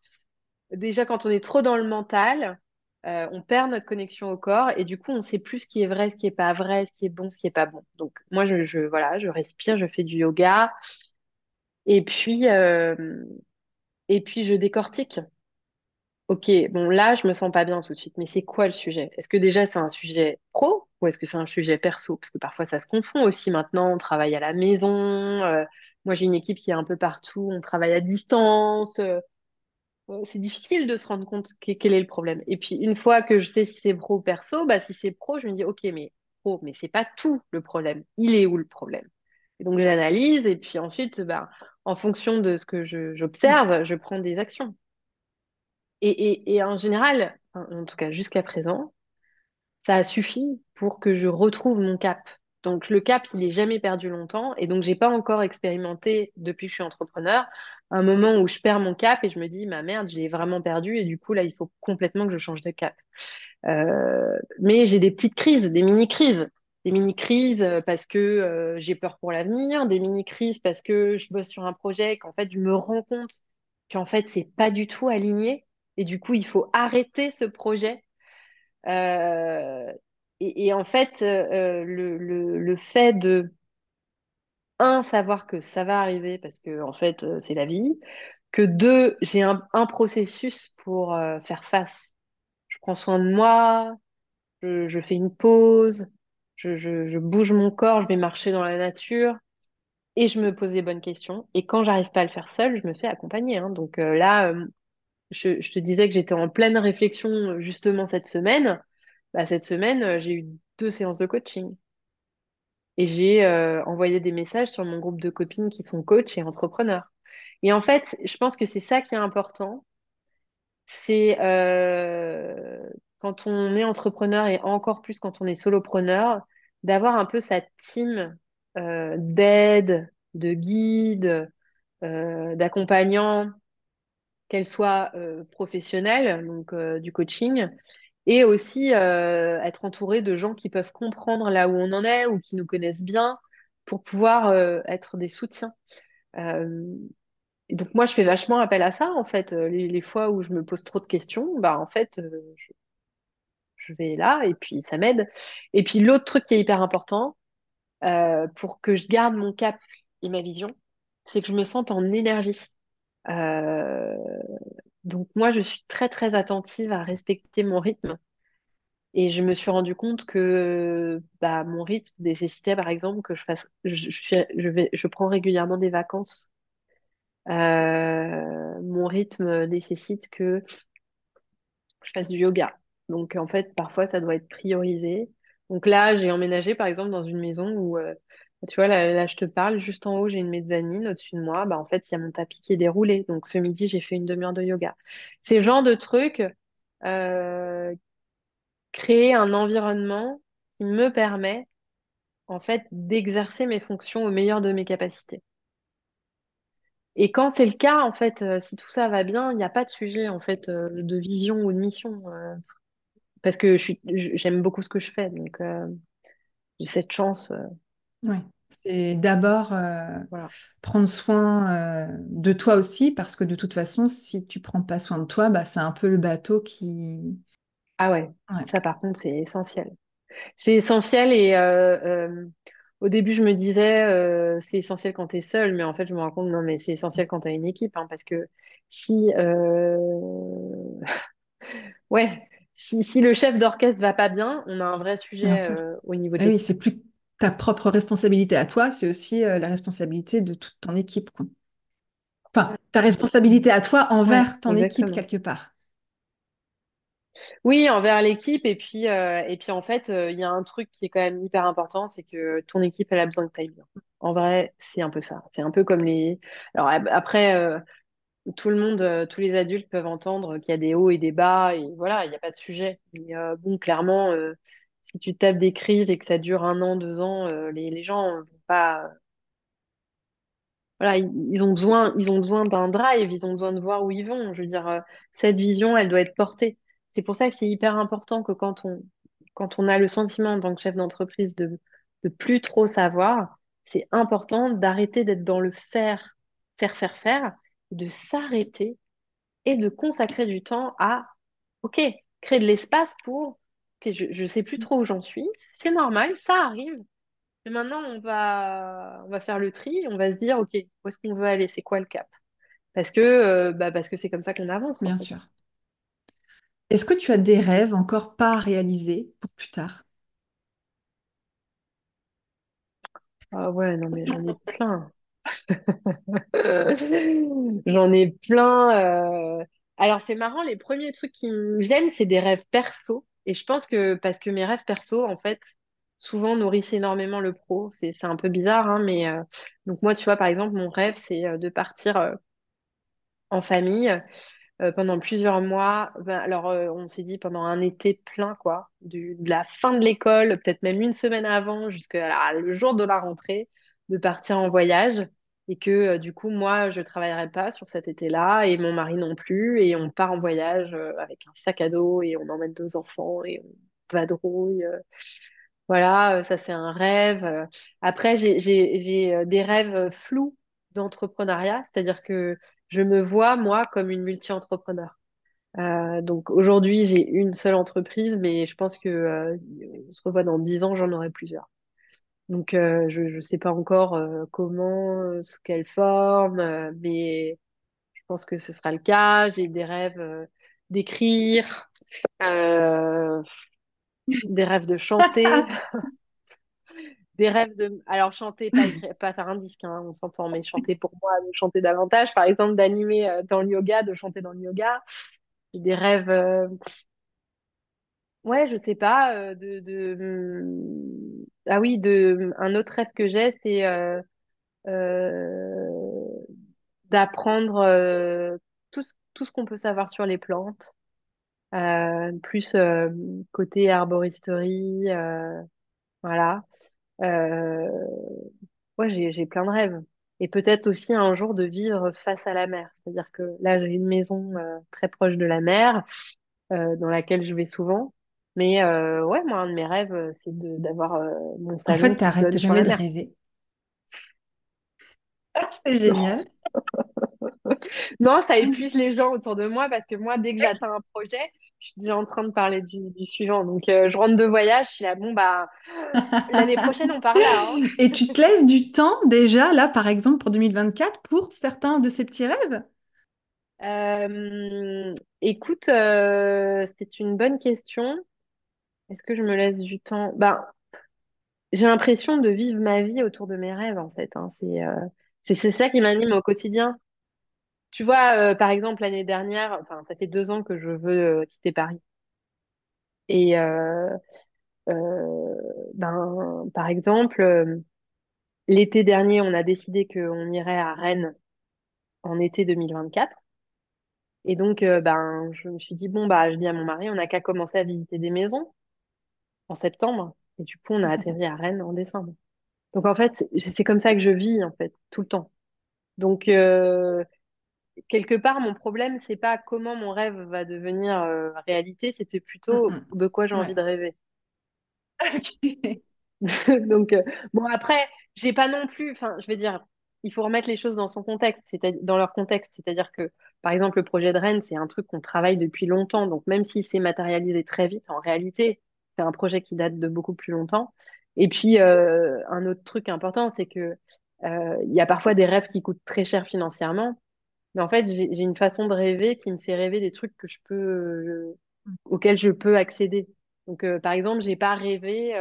Speaker 2: déjà quand on est trop dans le mental, euh, on perd notre connexion au corps et du coup, on sait plus ce qui est vrai, ce qui est pas vrai, ce qui est bon, ce qui est pas bon. Donc, moi, je, voilà, je respire, je fais du yoga et puis euh, et puis je décortique. Ok, bon là, je me sens pas bien tout de suite, mais c'est quoi le sujet? Est-ce que déjà c'est un sujet pro ou est-ce que c'est un sujet perso? Parce que parfois ça se confond aussi maintenant, on travaille à la maison, euh, moi j'ai une équipe qui est un peu partout, on travaille à distance, c'est difficile de se rendre compte que- quel est le problème. Et puis une fois que je sais si c'est pro ou perso, bah si c'est pro, je me dis ok, mais pro, mais c'est pas tout le problème, il est où le problème? Et donc j'analyse et puis ensuite, bah, en fonction de ce que j'observe, je prends des actions. Et, et, et en général, en tout cas jusqu'à présent, ça a suffi pour que je retrouve mon cap. Donc le cap, il est jamais perdu longtemps. Et donc, j'ai pas encore expérimenté, depuis que je suis entrepreneur, un moment où je perds mon cap et je me dis, ma merde, j'ai vraiment perdu. Et du coup, là, il faut complètement que je change de cap. Euh, mais j'ai des petites crises, des mini-crises. Des mini-crises euh, parce que euh, j'ai peur pour l'avenir, des mini-crises parce que je bosse sur un projet qu'en fait, je me rends compte qu'en fait, c'est pas du tout aligné. Et du coup, il faut arrêter ce projet. Et, en fait, euh, le, fait de, un, savoir que ça va arriver parce que, en fait, euh, c'est la vie, que deux, j'ai un, processus pour euh, faire face. Je prends soin de moi, je, fais une pause, je, bouge mon corps, je vais marcher dans la nature et je me pose les bonnes questions. Et quand j'arrive pas à le faire seule, je me fais accompagner. hein. Donc là, je, te disais que j'étais en pleine réflexion justement cette semaine. Bah, cette semaine, euh, j'ai eu deux séances de coaching et j'ai euh, envoyé des messages sur mon groupe de copines qui sont coachs et entrepreneurs. Et en fait, je pense que c'est ça qui est important. C'est euh, quand on est entrepreneur et encore plus quand on est solopreneur, d'avoir un peu sa team d'aide, de guide, d'accompagnants, qu'elles soient euh, professionnelles, donc du coaching, et aussi euh, être entouré de gens qui peuvent comprendre là où on en est ou qui nous connaissent bien pour pouvoir euh, être des soutiens. Euh, donc moi, je fais vachement appel à ça, en fait. Les, fois où je me pose trop de questions, bah, en fait, je, je vais là et puis ça m'aide. Et puis l'autre truc qui est hyper important pour que je garde mon cap et ma vision, c'est que je me sente en énergie. Donc moi, je suis très, très attentive à respecter mon rythme. Et je me suis rendu compte que bah, mon rythme nécessitait, par exemple, que je fasse, je vais, je prends régulièrement des vacances. Euh, mon rythme nécessite que je fasse du yoga. Donc, en fait, parfois, ça doit être priorisé. Donc là, j'ai emménagé, par exemple, dans une maison où, euh, tu vois, là, je te parle, juste en haut, j'ai une mezzanine. Au-dessus de moi, bah, en fait, il y a mon tapis qui est déroulé. Donc, ce midi, j'ai fait une demi-heure de yoga. C'est le genre de truc, euh, créer un environnement qui me permet, en fait, d'exercer mes fonctions au meilleur de mes capacités. Et quand c'est le cas, en fait, euh, si tout ça va bien, il n'y a pas de sujet, en fait, euh, de vision ou de mission. parce que j'aime beaucoup ce que je fais, donc j'ai cette chance.
Speaker 1: Ouais. C'est d'abord euh,
Speaker 2: voilà.
Speaker 1: prendre soin euh, de toi aussi, parce que de toute façon, si tu prends pas soin de toi, bah, c'est un peu le bateau qui...
Speaker 2: Ah ouais,
Speaker 1: Ouais,
Speaker 2: ça par contre, c'est essentiel. C'est essentiel et euh, au début, je me disais, c'est essentiel quand tu es seul, mais en fait, je me rends compte, non, mais c'est essentiel quand tu as une équipe, hein, parce que si, ouais, si, si le chef d'orchestre va pas bien, on a un vrai sujet au niveau de
Speaker 1: Ah oui,
Speaker 2: l'équipe.
Speaker 1: c'est plus ta propre responsabilité à toi, c'est aussi euh, la responsabilité de toute ton équipe, quoi. Enfin, ta responsabilité à toi
Speaker 2: Ouais,
Speaker 1: envers ton équipe quelque part.
Speaker 2: Oui, envers l'équipe. Et puis, euh, et puis en fait, euh, il y a un truc qui est quand même hyper important, c'est que ton équipe, elle a besoin que tu ailles bien. En vrai, c'est un peu ça. C'est un peu comme les... Alors après, euh, tout le monde, tous les adultes peuvent entendre qu'il y a des hauts et des bas, et voilà, il n'y a pas de sujet. Mais bon, clairement, si tu tapes des crises et que ça dure un an, deux ans, euh, les, les gens vont pas voilà, ils, ont besoin, ils ont besoin d'un drive, ils ont besoin de voir où ils vont. Je veux dire, euh, cette vision, elle doit être portée. C'est pour ça que c'est hyper important que quand on, quand on a le sentiment en tant que chef d'entreprise de, de plus trop savoir, c'est important d'arrêter d'être dans le faire, faire, faire, faire, de s'arrêter et de consacrer du temps à, OK, créer de l'espace pour, Je ne sais plus trop où j'en suis, c'est normal, ça arrive. Mais maintenant, on va, on va faire le tri, on va se dire, OK, où est-ce qu'on veut aller? C'est quoi le cap? Parce que, euh, bah, c'est comme ça qu'on avance, en
Speaker 1: Bien
Speaker 2: fait.
Speaker 1: sûr. Est-ce que tu as des rêves encore pas réalisés pour plus tard?
Speaker 2: Ah ouais, non, mais j'en ai plein. J'en ai plein. euh. Alors, c'est marrant, les premiers trucs qui me viennent, c'est des rêves perso. Et je pense que, parce que mes rêves perso, en fait, souvent nourrissent énormément le pro. C'est, un peu bizarre, hein, mais euh, donc moi, tu vois, par exemple, mon rêve, c'est euh, de partir euh, en famille pendant plusieurs mois. Ben, alors, on s'est dit pendant un été plein, quoi, de la fin de l'école, peut-être même une semaine avant, jusqu'à le jour de la rentrée, de partir en voyage. Et que euh, du coup, moi, je travaillerai pas sur cet été-là et mon mari non plus. Et on part en voyage euh, avec un sac à dos et on emmène deux enfants et on vadrouille. euh. Voilà, euh, ça c'est un rêve. Euh, Après, j'ai, euh, des rêves flous d'entrepreneuriat, c'est-à-dire que je me vois, moi, comme une multi-entrepreneur. Donc aujourd'hui, j'ai une seule entreprise, mais je pense que on se revoit dans dix ans, j'en aurai plusieurs. Donc euh, je ne sais pas encore euh, comment, euh, sous quelle forme, euh, mais je pense que ce sera le cas. J'ai des rêves euh, d'écrire, euh, des rêves de chanter, des rêves de... Alors chanter, pas écrire, pas faire un disque, hein, on s'entend, mais chanter pour moi, de chanter davantage. Par exemple, d'animer dans le yoga, de chanter dans le yoga. J'ai des rêves... Ouais, je sais pas, euh, de, hum, Ah oui, de... un autre rêve que j'ai, c'est euh, euh, d'apprendre tout ce, tout ce qu'on peut savoir sur les plantes, plus côté arboristerie, euh, voilà. Euh, Ouais, j'ai, j'ai plein de rêves. et peut-être aussi un jour de vivre face à la mer. C'est-à-dire que là, j'ai une maison très proche de la mer, dans laquelle je vais souvent. Mais euh, ouais, moi, un de mes rêves, euh, c'est d'avoir euh, mon
Speaker 1: En fait,
Speaker 2: salon
Speaker 1: t'arrêtes jamais de rêver. Ah, c'est génial.
Speaker 2: Non, ça épuise les gens autour de moi parce que moi, dès que j'atteins un projet, je suis déjà en train de parler du, du suivant. Donc, euh, je rentre de voyage, je suis là, bon, bah, l'année prochaine, on part là, hein.
Speaker 1: Et tu te laisses du temps déjà, là, par exemple, pour 2024, pour certains de ces petits rêves?
Speaker 2: Euh, écoute, euh, c'est une bonne question. Est-ce que je me laisse du temps? Ben, j'ai l'impression de vivre ma vie autour de mes rêves, en fait. hein. C'est euh, c'est c'est ça qui m'anime au quotidien. Tu vois, euh, par exemple, l'année dernière, enfin, ça fait deux ans que je veux euh, quitter Paris. Et ben, par exemple, l'été dernier, on a décidé qu'on irait à Rennes en été 2024. Et donc, ben, je me suis dit, bon, bah, je dis à mon mari, on n'a qu'à commencer à visiter des maisons en septembre. Et du coup, on a atterri à Rennes en décembre. Donc, en fait, c'est comme ça que je vis, en fait, tout le temps. Donc, euh, quelque part, mon problème, c'est pas comment mon rêve va devenir euh, réalité, c'était plutôt
Speaker 1: Mm,
Speaker 2: de quoi j'ai
Speaker 1: mm.
Speaker 2: envie de rêver.
Speaker 1: Ok.
Speaker 2: Donc, euh, bon, après, j'ai pas non plus, enfin, je vais dire, il faut remettre les choses dans son contexte, c'est-à-dire dans leur contexte. C'est-à-dire que, par exemple, le projet de Rennes, c'est un truc qu'on travaille depuis longtemps. Donc, même si c'est matérialisé très vite, en réalité, c'est un projet qui date de beaucoup plus longtemps. Et puis, euh, un autre truc important, c'est que, euh, il y a parfois des rêves qui coûtent très cher financièrement. Mais en fait, j'ai une façon de rêver qui me fait rêver des trucs que je peux, euh, auxquels je peux accéder. Donc, par exemple, j'ai pas rêvé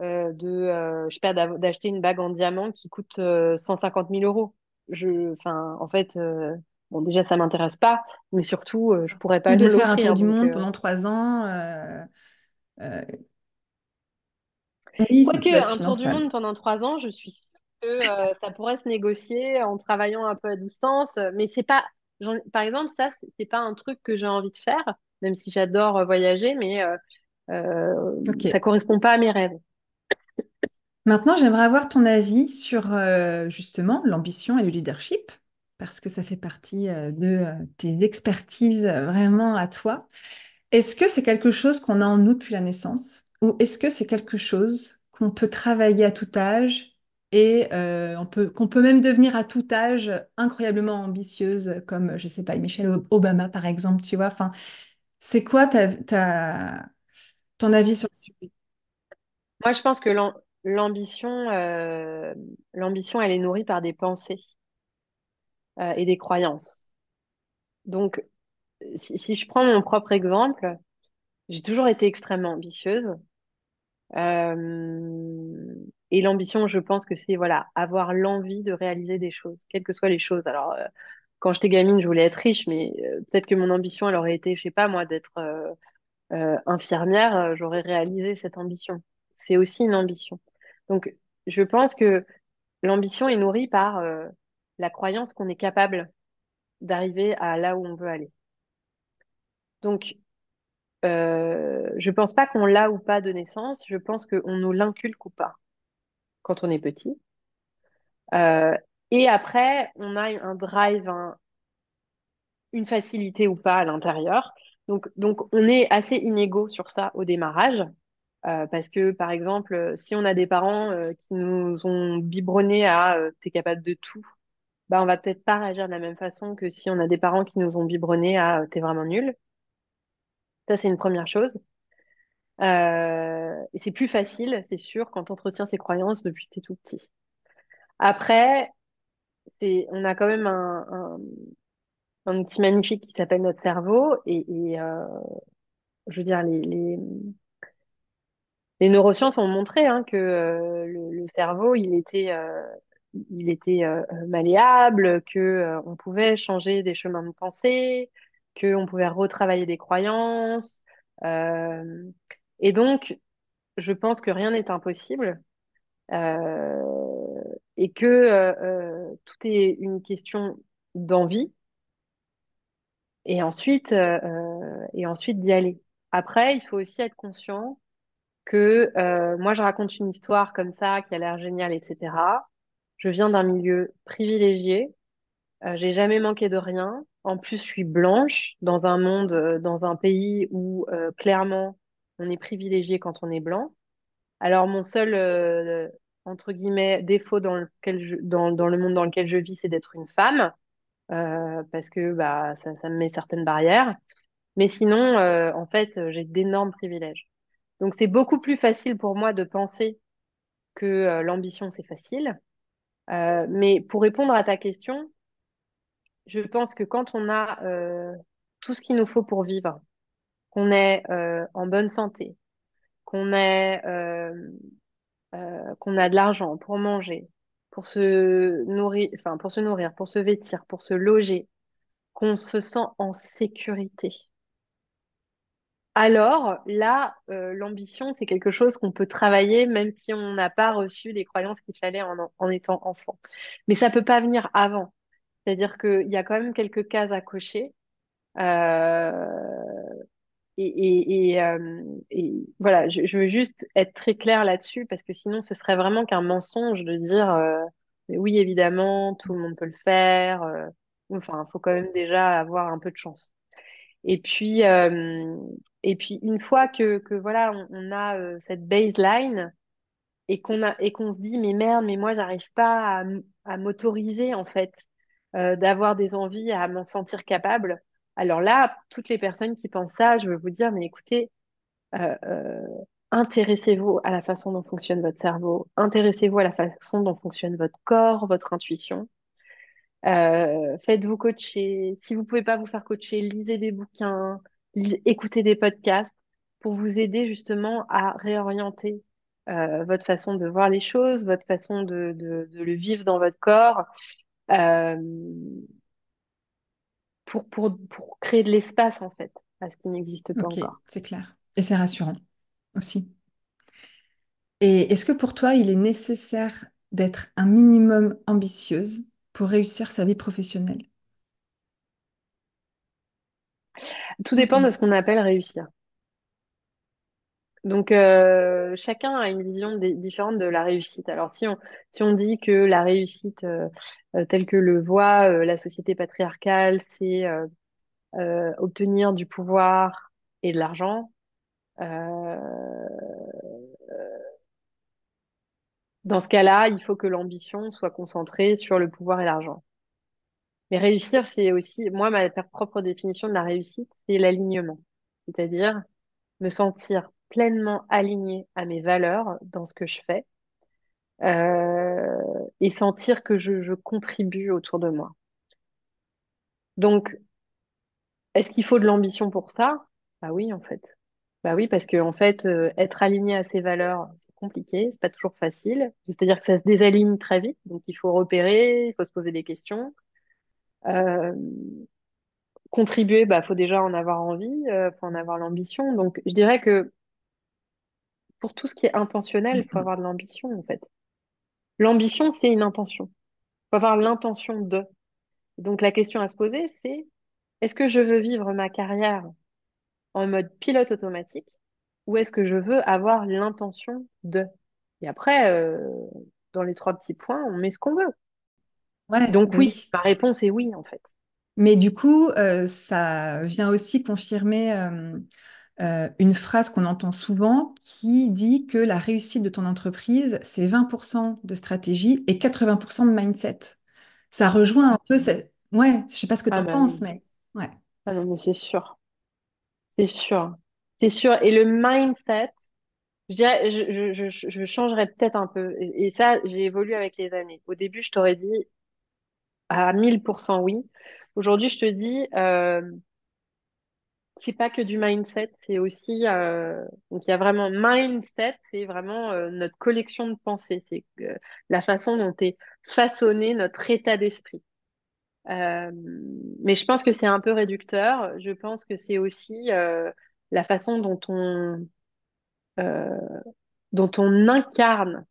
Speaker 2: de, je sais pas, d'av- d'acheter une bague en diamant qui coûte euh, 150 000 euros. Je, enfin, en fait, euh, bon, déjà, ça m'intéresse pas, mais surtout, euh, je pourrais
Speaker 1: Ou
Speaker 2: pas
Speaker 1: de
Speaker 2: me
Speaker 1: faire un tour du monde
Speaker 2: euh,
Speaker 1: pendant trois ans. Euh, euh, oui, ça
Speaker 2: quoique,
Speaker 1: être
Speaker 2: un tour du monde pendant trois ans, je suis sûre que euh, ça pourrait se négocier en travaillant un peu à distance. Mais c'est pas, par exemple, ça, c'est pas un truc que j'ai envie de faire, même si j'adore euh, voyager, mais euh, Euh, ça correspond pas à mes rêves.
Speaker 1: Maintenant, j'aimerais avoir ton avis sur euh, justement l'ambition et le leadership, parce que ça fait partie euh, de euh, tes expertises euh, vraiment à toi. Est-ce que c'est quelque chose qu'on a en nous depuis la naissance, ou est-ce que c'est quelque chose qu'on peut travailler à tout âge et euh, on peut, qu'on peut même devenir à tout âge incroyablement ambitieuse, comme, je sais pas, Michelle Obama par exemple, tu vois? Enfin, c'est quoi ta, ton avis sur le sujet?
Speaker 2: Moi, je pense que euh, l'ambition, elle est nourrie par des pensées euh, et des croyances. Donc, si, je prends mon propre exemple, j'ai toujours été extrêmement ambitieuse. Euh, et l'ambition, je pense que c'est voilà, avoir l'envie de réaliser des choses, quelles que soient les choses. Alors, euh, quand j'étais gamine, je voulais être riche, mais euh, peut-être que mon ambition, elle aurait été, je sais pas moi, d'être infirmière, j'aurais réalisé cette ambition. C'est aussi une ambition. Donc, je pense que l'ambition est nourrie par la croyance qu'on est capable d'arriver à là où on veut aller. Donc, euh, je pense pas qu'on l'a ou pas de naissance, je pense qu'on nous l'inculque ou pas quand on est petit. Euh, et après, on a un drive, un- une facilité ou pas à l'intérieur. Donc, on est assez inégaux sur ça au démarrage. Euh, parce que, par exemple, si on a des parents qui nous ont biberonnés à t'es capable de tout, bah, on va peut-être pas réagir de la même façon que si on a des parents qui nous ont biberonnés à t'es vraiment nul. Ça, c'est une première chose. Euh, et c'est plus facile, c'est sûr, quand on entretient ses croyances depuis que t'es tout petit. Après, on a quand même un, outil magnifique qui s'appelle notre cerveau et, euh, je veux dire, les, neurosciences ont montré hein, que euh, le, cerveau, il était, malléable, que euh, on pouvait changer des chemins de pensée, que on pouvait retravailler des croyances. euh, et donc, je pense que rien n'est impossible euh, et que euh, tout est une question d'envie et ensuite, et ensuite d'y aller. Après, il faut aussi être conscient que moi je raconte une histoire comme ça qui a l'air géniale, etc. Je viens d'un milieu privilégié. J'ai jamais manqué de rien. En plus, je suis blanche dans un monde, euh, dans un pays où euh, clairement on est privilégié quand on est blanc. Alors mon seul euh, entre guillemets défaut dans lequel dans, le monde dans lequel je vis, c'est d'être une femme parce que bah ça, me met certaines barrières. Mais sinon, en fait, j'ai d'énormes privilèges. Donc c'est beaucoup plus facile pour moi de penser que l'ambition c'est facile. Mais pour répondre à ta question, je pense que quand on a euh, tout ce qu'il nous faut pour vivre, qu'on est euh, en bonne santé, euh, qu'on a de l'argent pour manger, pour se nourrir, pour se nourrir, pour se vêtir, pour se loger, qu'on se sent en sécurité. Alors là, l'ambition, c'est quelque chose qu'on peut travailler même si on n'a pas reçu les croyances qu'il fallait en, en étant enfant. Mais ça peut pas venir avant. C'est-à-dire qu'il y a quand même quelques cases à cocher. Euh, euh, et voilà, je, veux juste être très claire là-dessus parce que sinon, ce serait vraiment qu'un mensonge de dire euh, oui, évidemment, tout le monde peut le faire. enfin, il faut quand même déjà avoir un peu de chance. Et puis, et puis une fois que, voilà, on, a cette baseline et qu'on a et qu'on se dit mais merde, mais moi j'arrive pas à, à m'autoriser en fait euh, d'avoir des envies, à m'en sentir capable. Alors là, toutes les personnes qui pensent ça, je veux vous dire, mais écoutez, euh, euh, intéressez-vous à la façon dont fonctionne votre cerveau, intéressez-vous à la façon dont fonctionne votre corps, votre intuition. Euh, faites-vous coacher. Si vous pouvez pas vous faire coacher, lisez des bouquins, écoutez des podcasts pour vous aider justement à réorienter votre façon de voir les choses, votre façon de, de, de le vivre dans votre corps, pour, pour, pour créer de l'espace en fait à ce qui n'existe pas encore.
Speaker 1: c'est clair. Et c'est rassurant aussi. Et est-ce que pour toi, il est nécessaire d'être un minimum ambitieuse pour réussir sa vie professionnelle?
Speaker 2: Tout dépend de ce qu'on appelle réussir. Donc, euh, chacun a une vision différente de la réussite. Alors, si on, dit que la réussite, euh, euh, telle que le voit la société patriarcale, c'est obtenir du pouvoir et de l'argent, dans ce cas-là, il faut que l'ambition soit concentrée sur le pouvoir et l'argent. Mais réussir, c'est aussi, moi, ma propre définition de la réussite, c'est l'alignement. C'est-à-dire me sentir pleinement aligné à mes valeurs dans ce que je fais euh, et sentir que je, je contribue autour de moi. Donc, est-ce qu'il faut de l'ambition pour ça? Bah oui, en fait. Bah oui, parce que en fait, euh, être aligné à ses valeurs, c'est compliqué, c'est pas toujours facile. C'est-à-dire que ça se désaligne très vite, donc il faut repérer, il faut se poser des questions. Euh, contribuer, bah faut déjà en avoir envie, euh, faut en avoir l'ambition. Donc, je dirais que pour tout ce qui est intentionnel, il faut
Speaker 1: Mhm.
Speaker 2: avoir de l'ambition, en fait. L'ambition, c'est une intention. Il faut avoir l'intention de. Donc la question à se poser, c'est est-ce que je veux vivre ma carrière en mode pilote automatique ou est-ce que je veux avoir l'intention de? Et après, euh, dans les trois petits points, on met ce qu'on veut.
Speaker 1: Ouais,
Speaker 2: Donc
Speaker 1: bah
Speaker 2: oui,
Speaker 1: oui.
Speaker 2: ma réponse est oui, en fait.
Speaker 1: Mais du coup, euh, ça vient aussi confirmer euh, euh, une phrase qu'on entend souvent qui dit que la réussite de ton entreprise, c'est 20% de stratégie et 80% de mindset. Ça rejoint un peu cette... Ouais, je sais pas ce que tu
Speaker 2: Ah
Speaker 1: en
Speaker 2: bah
Speaker 1: penses,
Speaker 2: oui.
Speaker 1: mais ouais.
Speaker 2: Ah non, mais c'est sûr. C'est sûr. C'est sûr. Et le mindset, je dirais, je, je, je, je changerais peut-être un peu. Et, et ça, j'ai évolué avec les années. Au début, je t'aurais dit à 1000% oui. Aujourd'hui, je te dis, euh, c'est pas que du mindset, c'est aussi, euh, donc il y a vraiment mindset, c'est vraiment euh, notre collection de pensées, c'est euh, la façon dont est façonné notre état d'esprit. Mais je pense que c'est un peu réducteur. Je pense que c'est aussi la façon dont on, dont on incarne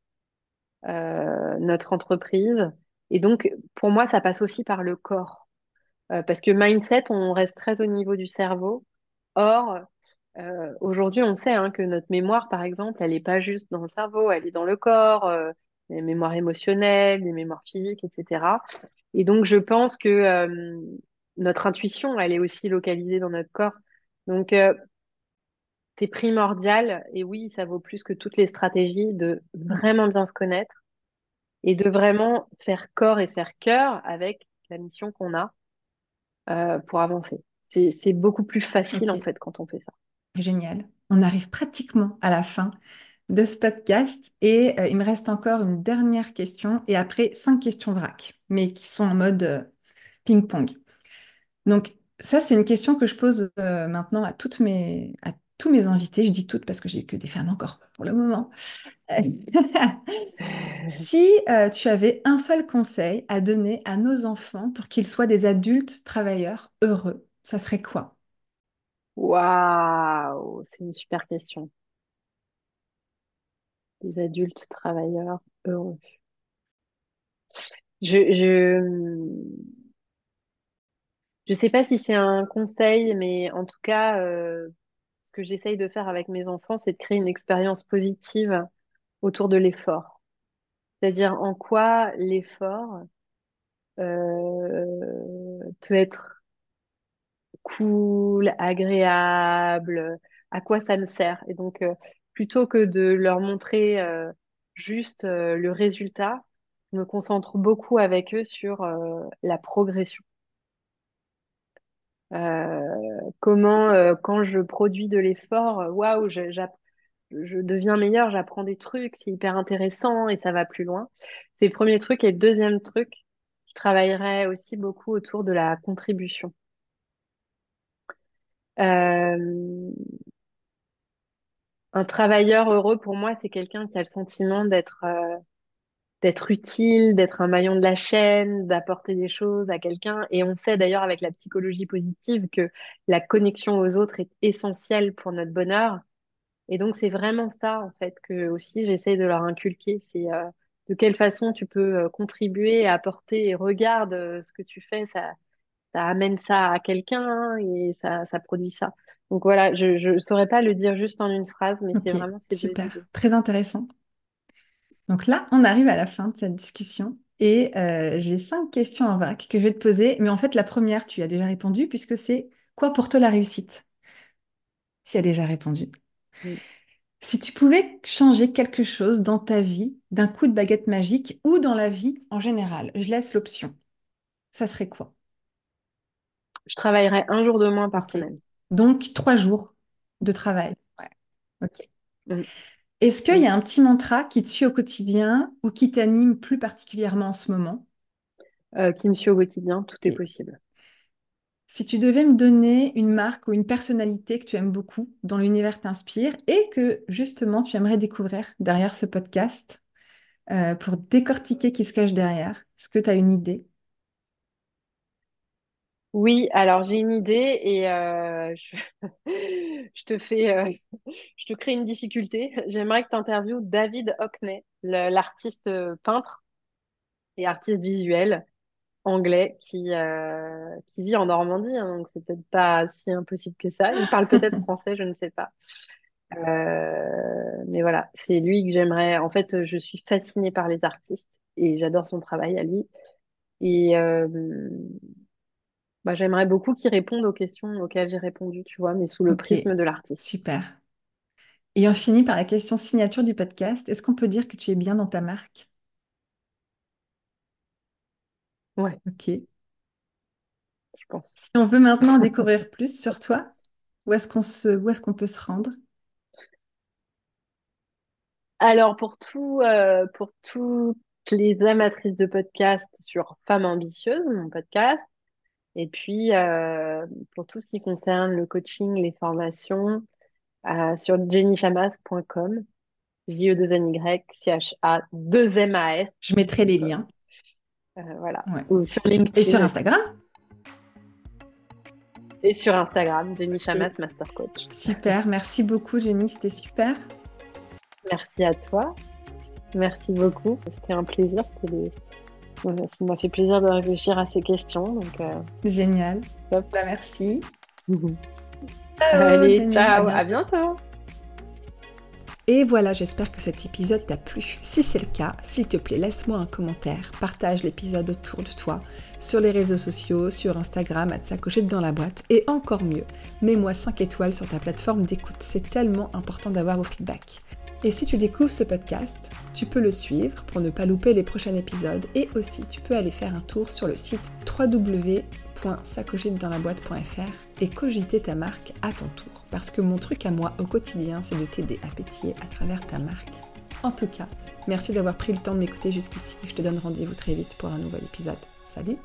Speaker 2: notre entreprise. Et donc, pour moi, ça passe aussi par le corps. Parce que mindset, on reste très au niveau du cerveau. Or, euh, aujourd'hui, on sait hein, que notre mémoire, par exemple, elle n'est pas juste dans le cerveau, elle est dans le corps. euh, les mémoires émotionnelles, les mémoires physiques, etc. Et donc, je pense que euh, notre intuition, elle est aussi localisée dans notre corps. Donc, euh, c'est primordial, et oui, ça vaut plus que toutes les stratégies, de vraiment bien se connaître et de vraiment faire corps et faire cœur avec la mission qu'on a euh, pour avancer. C'est beaucoup plus facile, en fait, quand on fait ça.
Speaker 1: Génial. On arrive pratiquement à la fin de ce podcast et euh, il me reste encore une dernière question et après cinq questions vrac, mais qui sont en mode euh, ping-pong. Donc ça, c'est une question que je pose euh, maintenant à toutes mes, à tous mes invités. Je dis toutes parce que j'ai que des femmes encore pour le moment. Si tu avais un seul conseil à donner à nos enfants pour qu'ils soient des adultes travailleurs heureux, ça serait quoi?
Speaker 2: Waouh, c'est une super question. Des adultes travailleurs heureux. Je, je, je sais pas si c'est un conseil, mais en tout cas, euh, ce que j'essaye de faire avec mes enfants, c'est de créer une expérience positive autour de l'effort. C'est-à-dire en quoi l'effort euh, peut être cool, agréable, à quoi ça me sert? Et donc, euh, plutôt que de leur montrer euh, juste euh, le résultat, je me concentre beaucoup avec eux sur la progression. Comment, quand je produis de l'effort, waouh, je deviens meilleur, j'apprends des trucs, c'est hyper intéressant et ça va plus loin. C'est le premier truc. Et le deuxième truc, je travaillerai aussi beaucoup autour de la contribution. Euh, un travailleur heureux, pour moi, c'est quelqu'un qui a le sentiment d'être euh, d'être utile, d'être un maillon de la chaîne, d'apporter des choses à quelqu'un. Et on sait d'ailleurs avec la psychologie positive que la connexion aux autres est essentielle pour notre bonheur. Et donc, c'est vraiment ça, en fait, que aussi j'essaie de leur inculquer. C'est euh, de quelle façon tu peux contribuer, apporter, et regarde ce que tu fais, ça, ça amène ça à quelqu'un et ça, ça produit ça. Donc voilà, je ne saurais pas le dire juste en une phrase, mais c'est vraiment ces
Speaker 1: super, très intéressant. Donc là, on arrive à la fin de cette discussion et euh, j'ai cinq questions en vrac que je vais te poser. Mais en fait, la première, tu y as déjà répondu puisque c'est quoi pour toi la réussite? Tu y as déjà répondu. Si tu pouvais changer quelque chose dans ta vie d'un coup de baguette magique ou dans la vie en général, je laisse l'option. Ça serait quoi?
Speaker 2: Je travaillerai un jour de moins par semaine.
Speaker 1: Donc, trois jours de travail. Ouais. Ok.
Speaker 2: Mm.
Speaker 1: Est-ce qu'il y
Speaker 2: Mm.
Speaker 1: a un petit mantra qui te suit au quotidien ou qui t'anime plus particulièrement en ce moment?
Speaker 2: Euh, qui me suit au quotidien, tout est possible.
Speaker 1: Si tu devais me donner une marque ou une personnalité que tu aimes beaucoup, dont l'univers t'inspire et que justement tu aimerais découvrir derrière ce podcast euh, pour décortiquer qui se cache derrière, est-ce que tu as une idée?
Speaker 2: Oui, alors j'ai une idée et euh, je... je te fais, euh, je te crée une difficulté. J'aimerais que tu interviewes David Hockney, le- l'artiste euh, peintre et artiste visuel anglais qui, euh, qui vit en Normandie, hein, donc c'est peut-être pas si impossible que ça. Il parle peut-être français, je ne sais pas. Euh, mais voilà, c'est lui que j'aimerais. En fait, je suis fascinée par les artistes et j'adore son travail à lui. Et euh, bah, j'aimerais beaucoup qu'il réponde aux questions auxquelles j'ai répondu, tu vois, mais sous le prisme de l'artiste.
Speaker 1: super. Et on finit par la question signature du podcast. Est-ce qu'on peut dire que tu es bien dans ta marque?
Speaker 2: Ouais,
Speaker 1: Ok.
Speaker 2: je pense.
Speaker 1: Si on veut maintenant en découvrir plus sur toi, où est-ce qu'on se, où est-ce qu'on peut se rendre?
Speaker 2: Alors, pour tout, euh, pour toutes les amatrices de podcast sur Femmes ambitieuses, mon podcast, et puis euh, pour tout ce qui concerne le coaching, les formations, euh, sur jennychamas.com, J-E-2-N-Y,
Speaker 1: Je mettrai les
Speaker 2: C-H-A-2-M-A-S.com.
Speaker 1: liens.
Speaker 2: Euh, voilà.
Speaker 1: Ouais.
Speaker 2: Ou sur
Speaker 1: Et sur
Speaker 2: LinkedIn.
Speaker 1: Instagram?
Speaker 2: Et sur Instagram, Jenny. Chamas, Master Coach.
Speaker 1: Super, merci beaucoup Jenny, c'était super.
Speaker 2: Merci à toi. Merci beaucoup. C'était un plaisir. C'était Ça m'a fait plaisir de réfléchir à ces questions. Donc, euh,
Speaker 1: Génial.
Speaker 2: top.
Speaker 1: Bah, merci.
Speaker 2: Allez,
Speaker 1: Jenny,
Speaker 2: ciao, à bientôt.
Speaker 1: Et voilà, j'espère que cet épisode t'a plu. Si c'est le cas, s'il te plaît, laisse-moi un commentaire, partage l'épisode autour de toi, sur les réseaux sociaux, sur Instagram, à te sacocher dans la boîte, et encore mieux, mets-moi 5 étoiles sur ta plateforme d'écoute, c'est tellement important d'avoir vos feedbacks. Et si tu découvres ce podcast, tu peux le suivre pour ne pas louper les prochains épisodes, et aussi tu peux aller faire un tour sur le site www boîte.fr et cogiter ta marque à ton tour. Parce que mon truc à moi au quotidien, c'est de t'aider à pétiller à travers ta marque. En tout cas, merci d'avoir pris le temps de m'écouter jusqu'ici. Je te donne rendez-vous très vite pour un nouvel épisode. Salut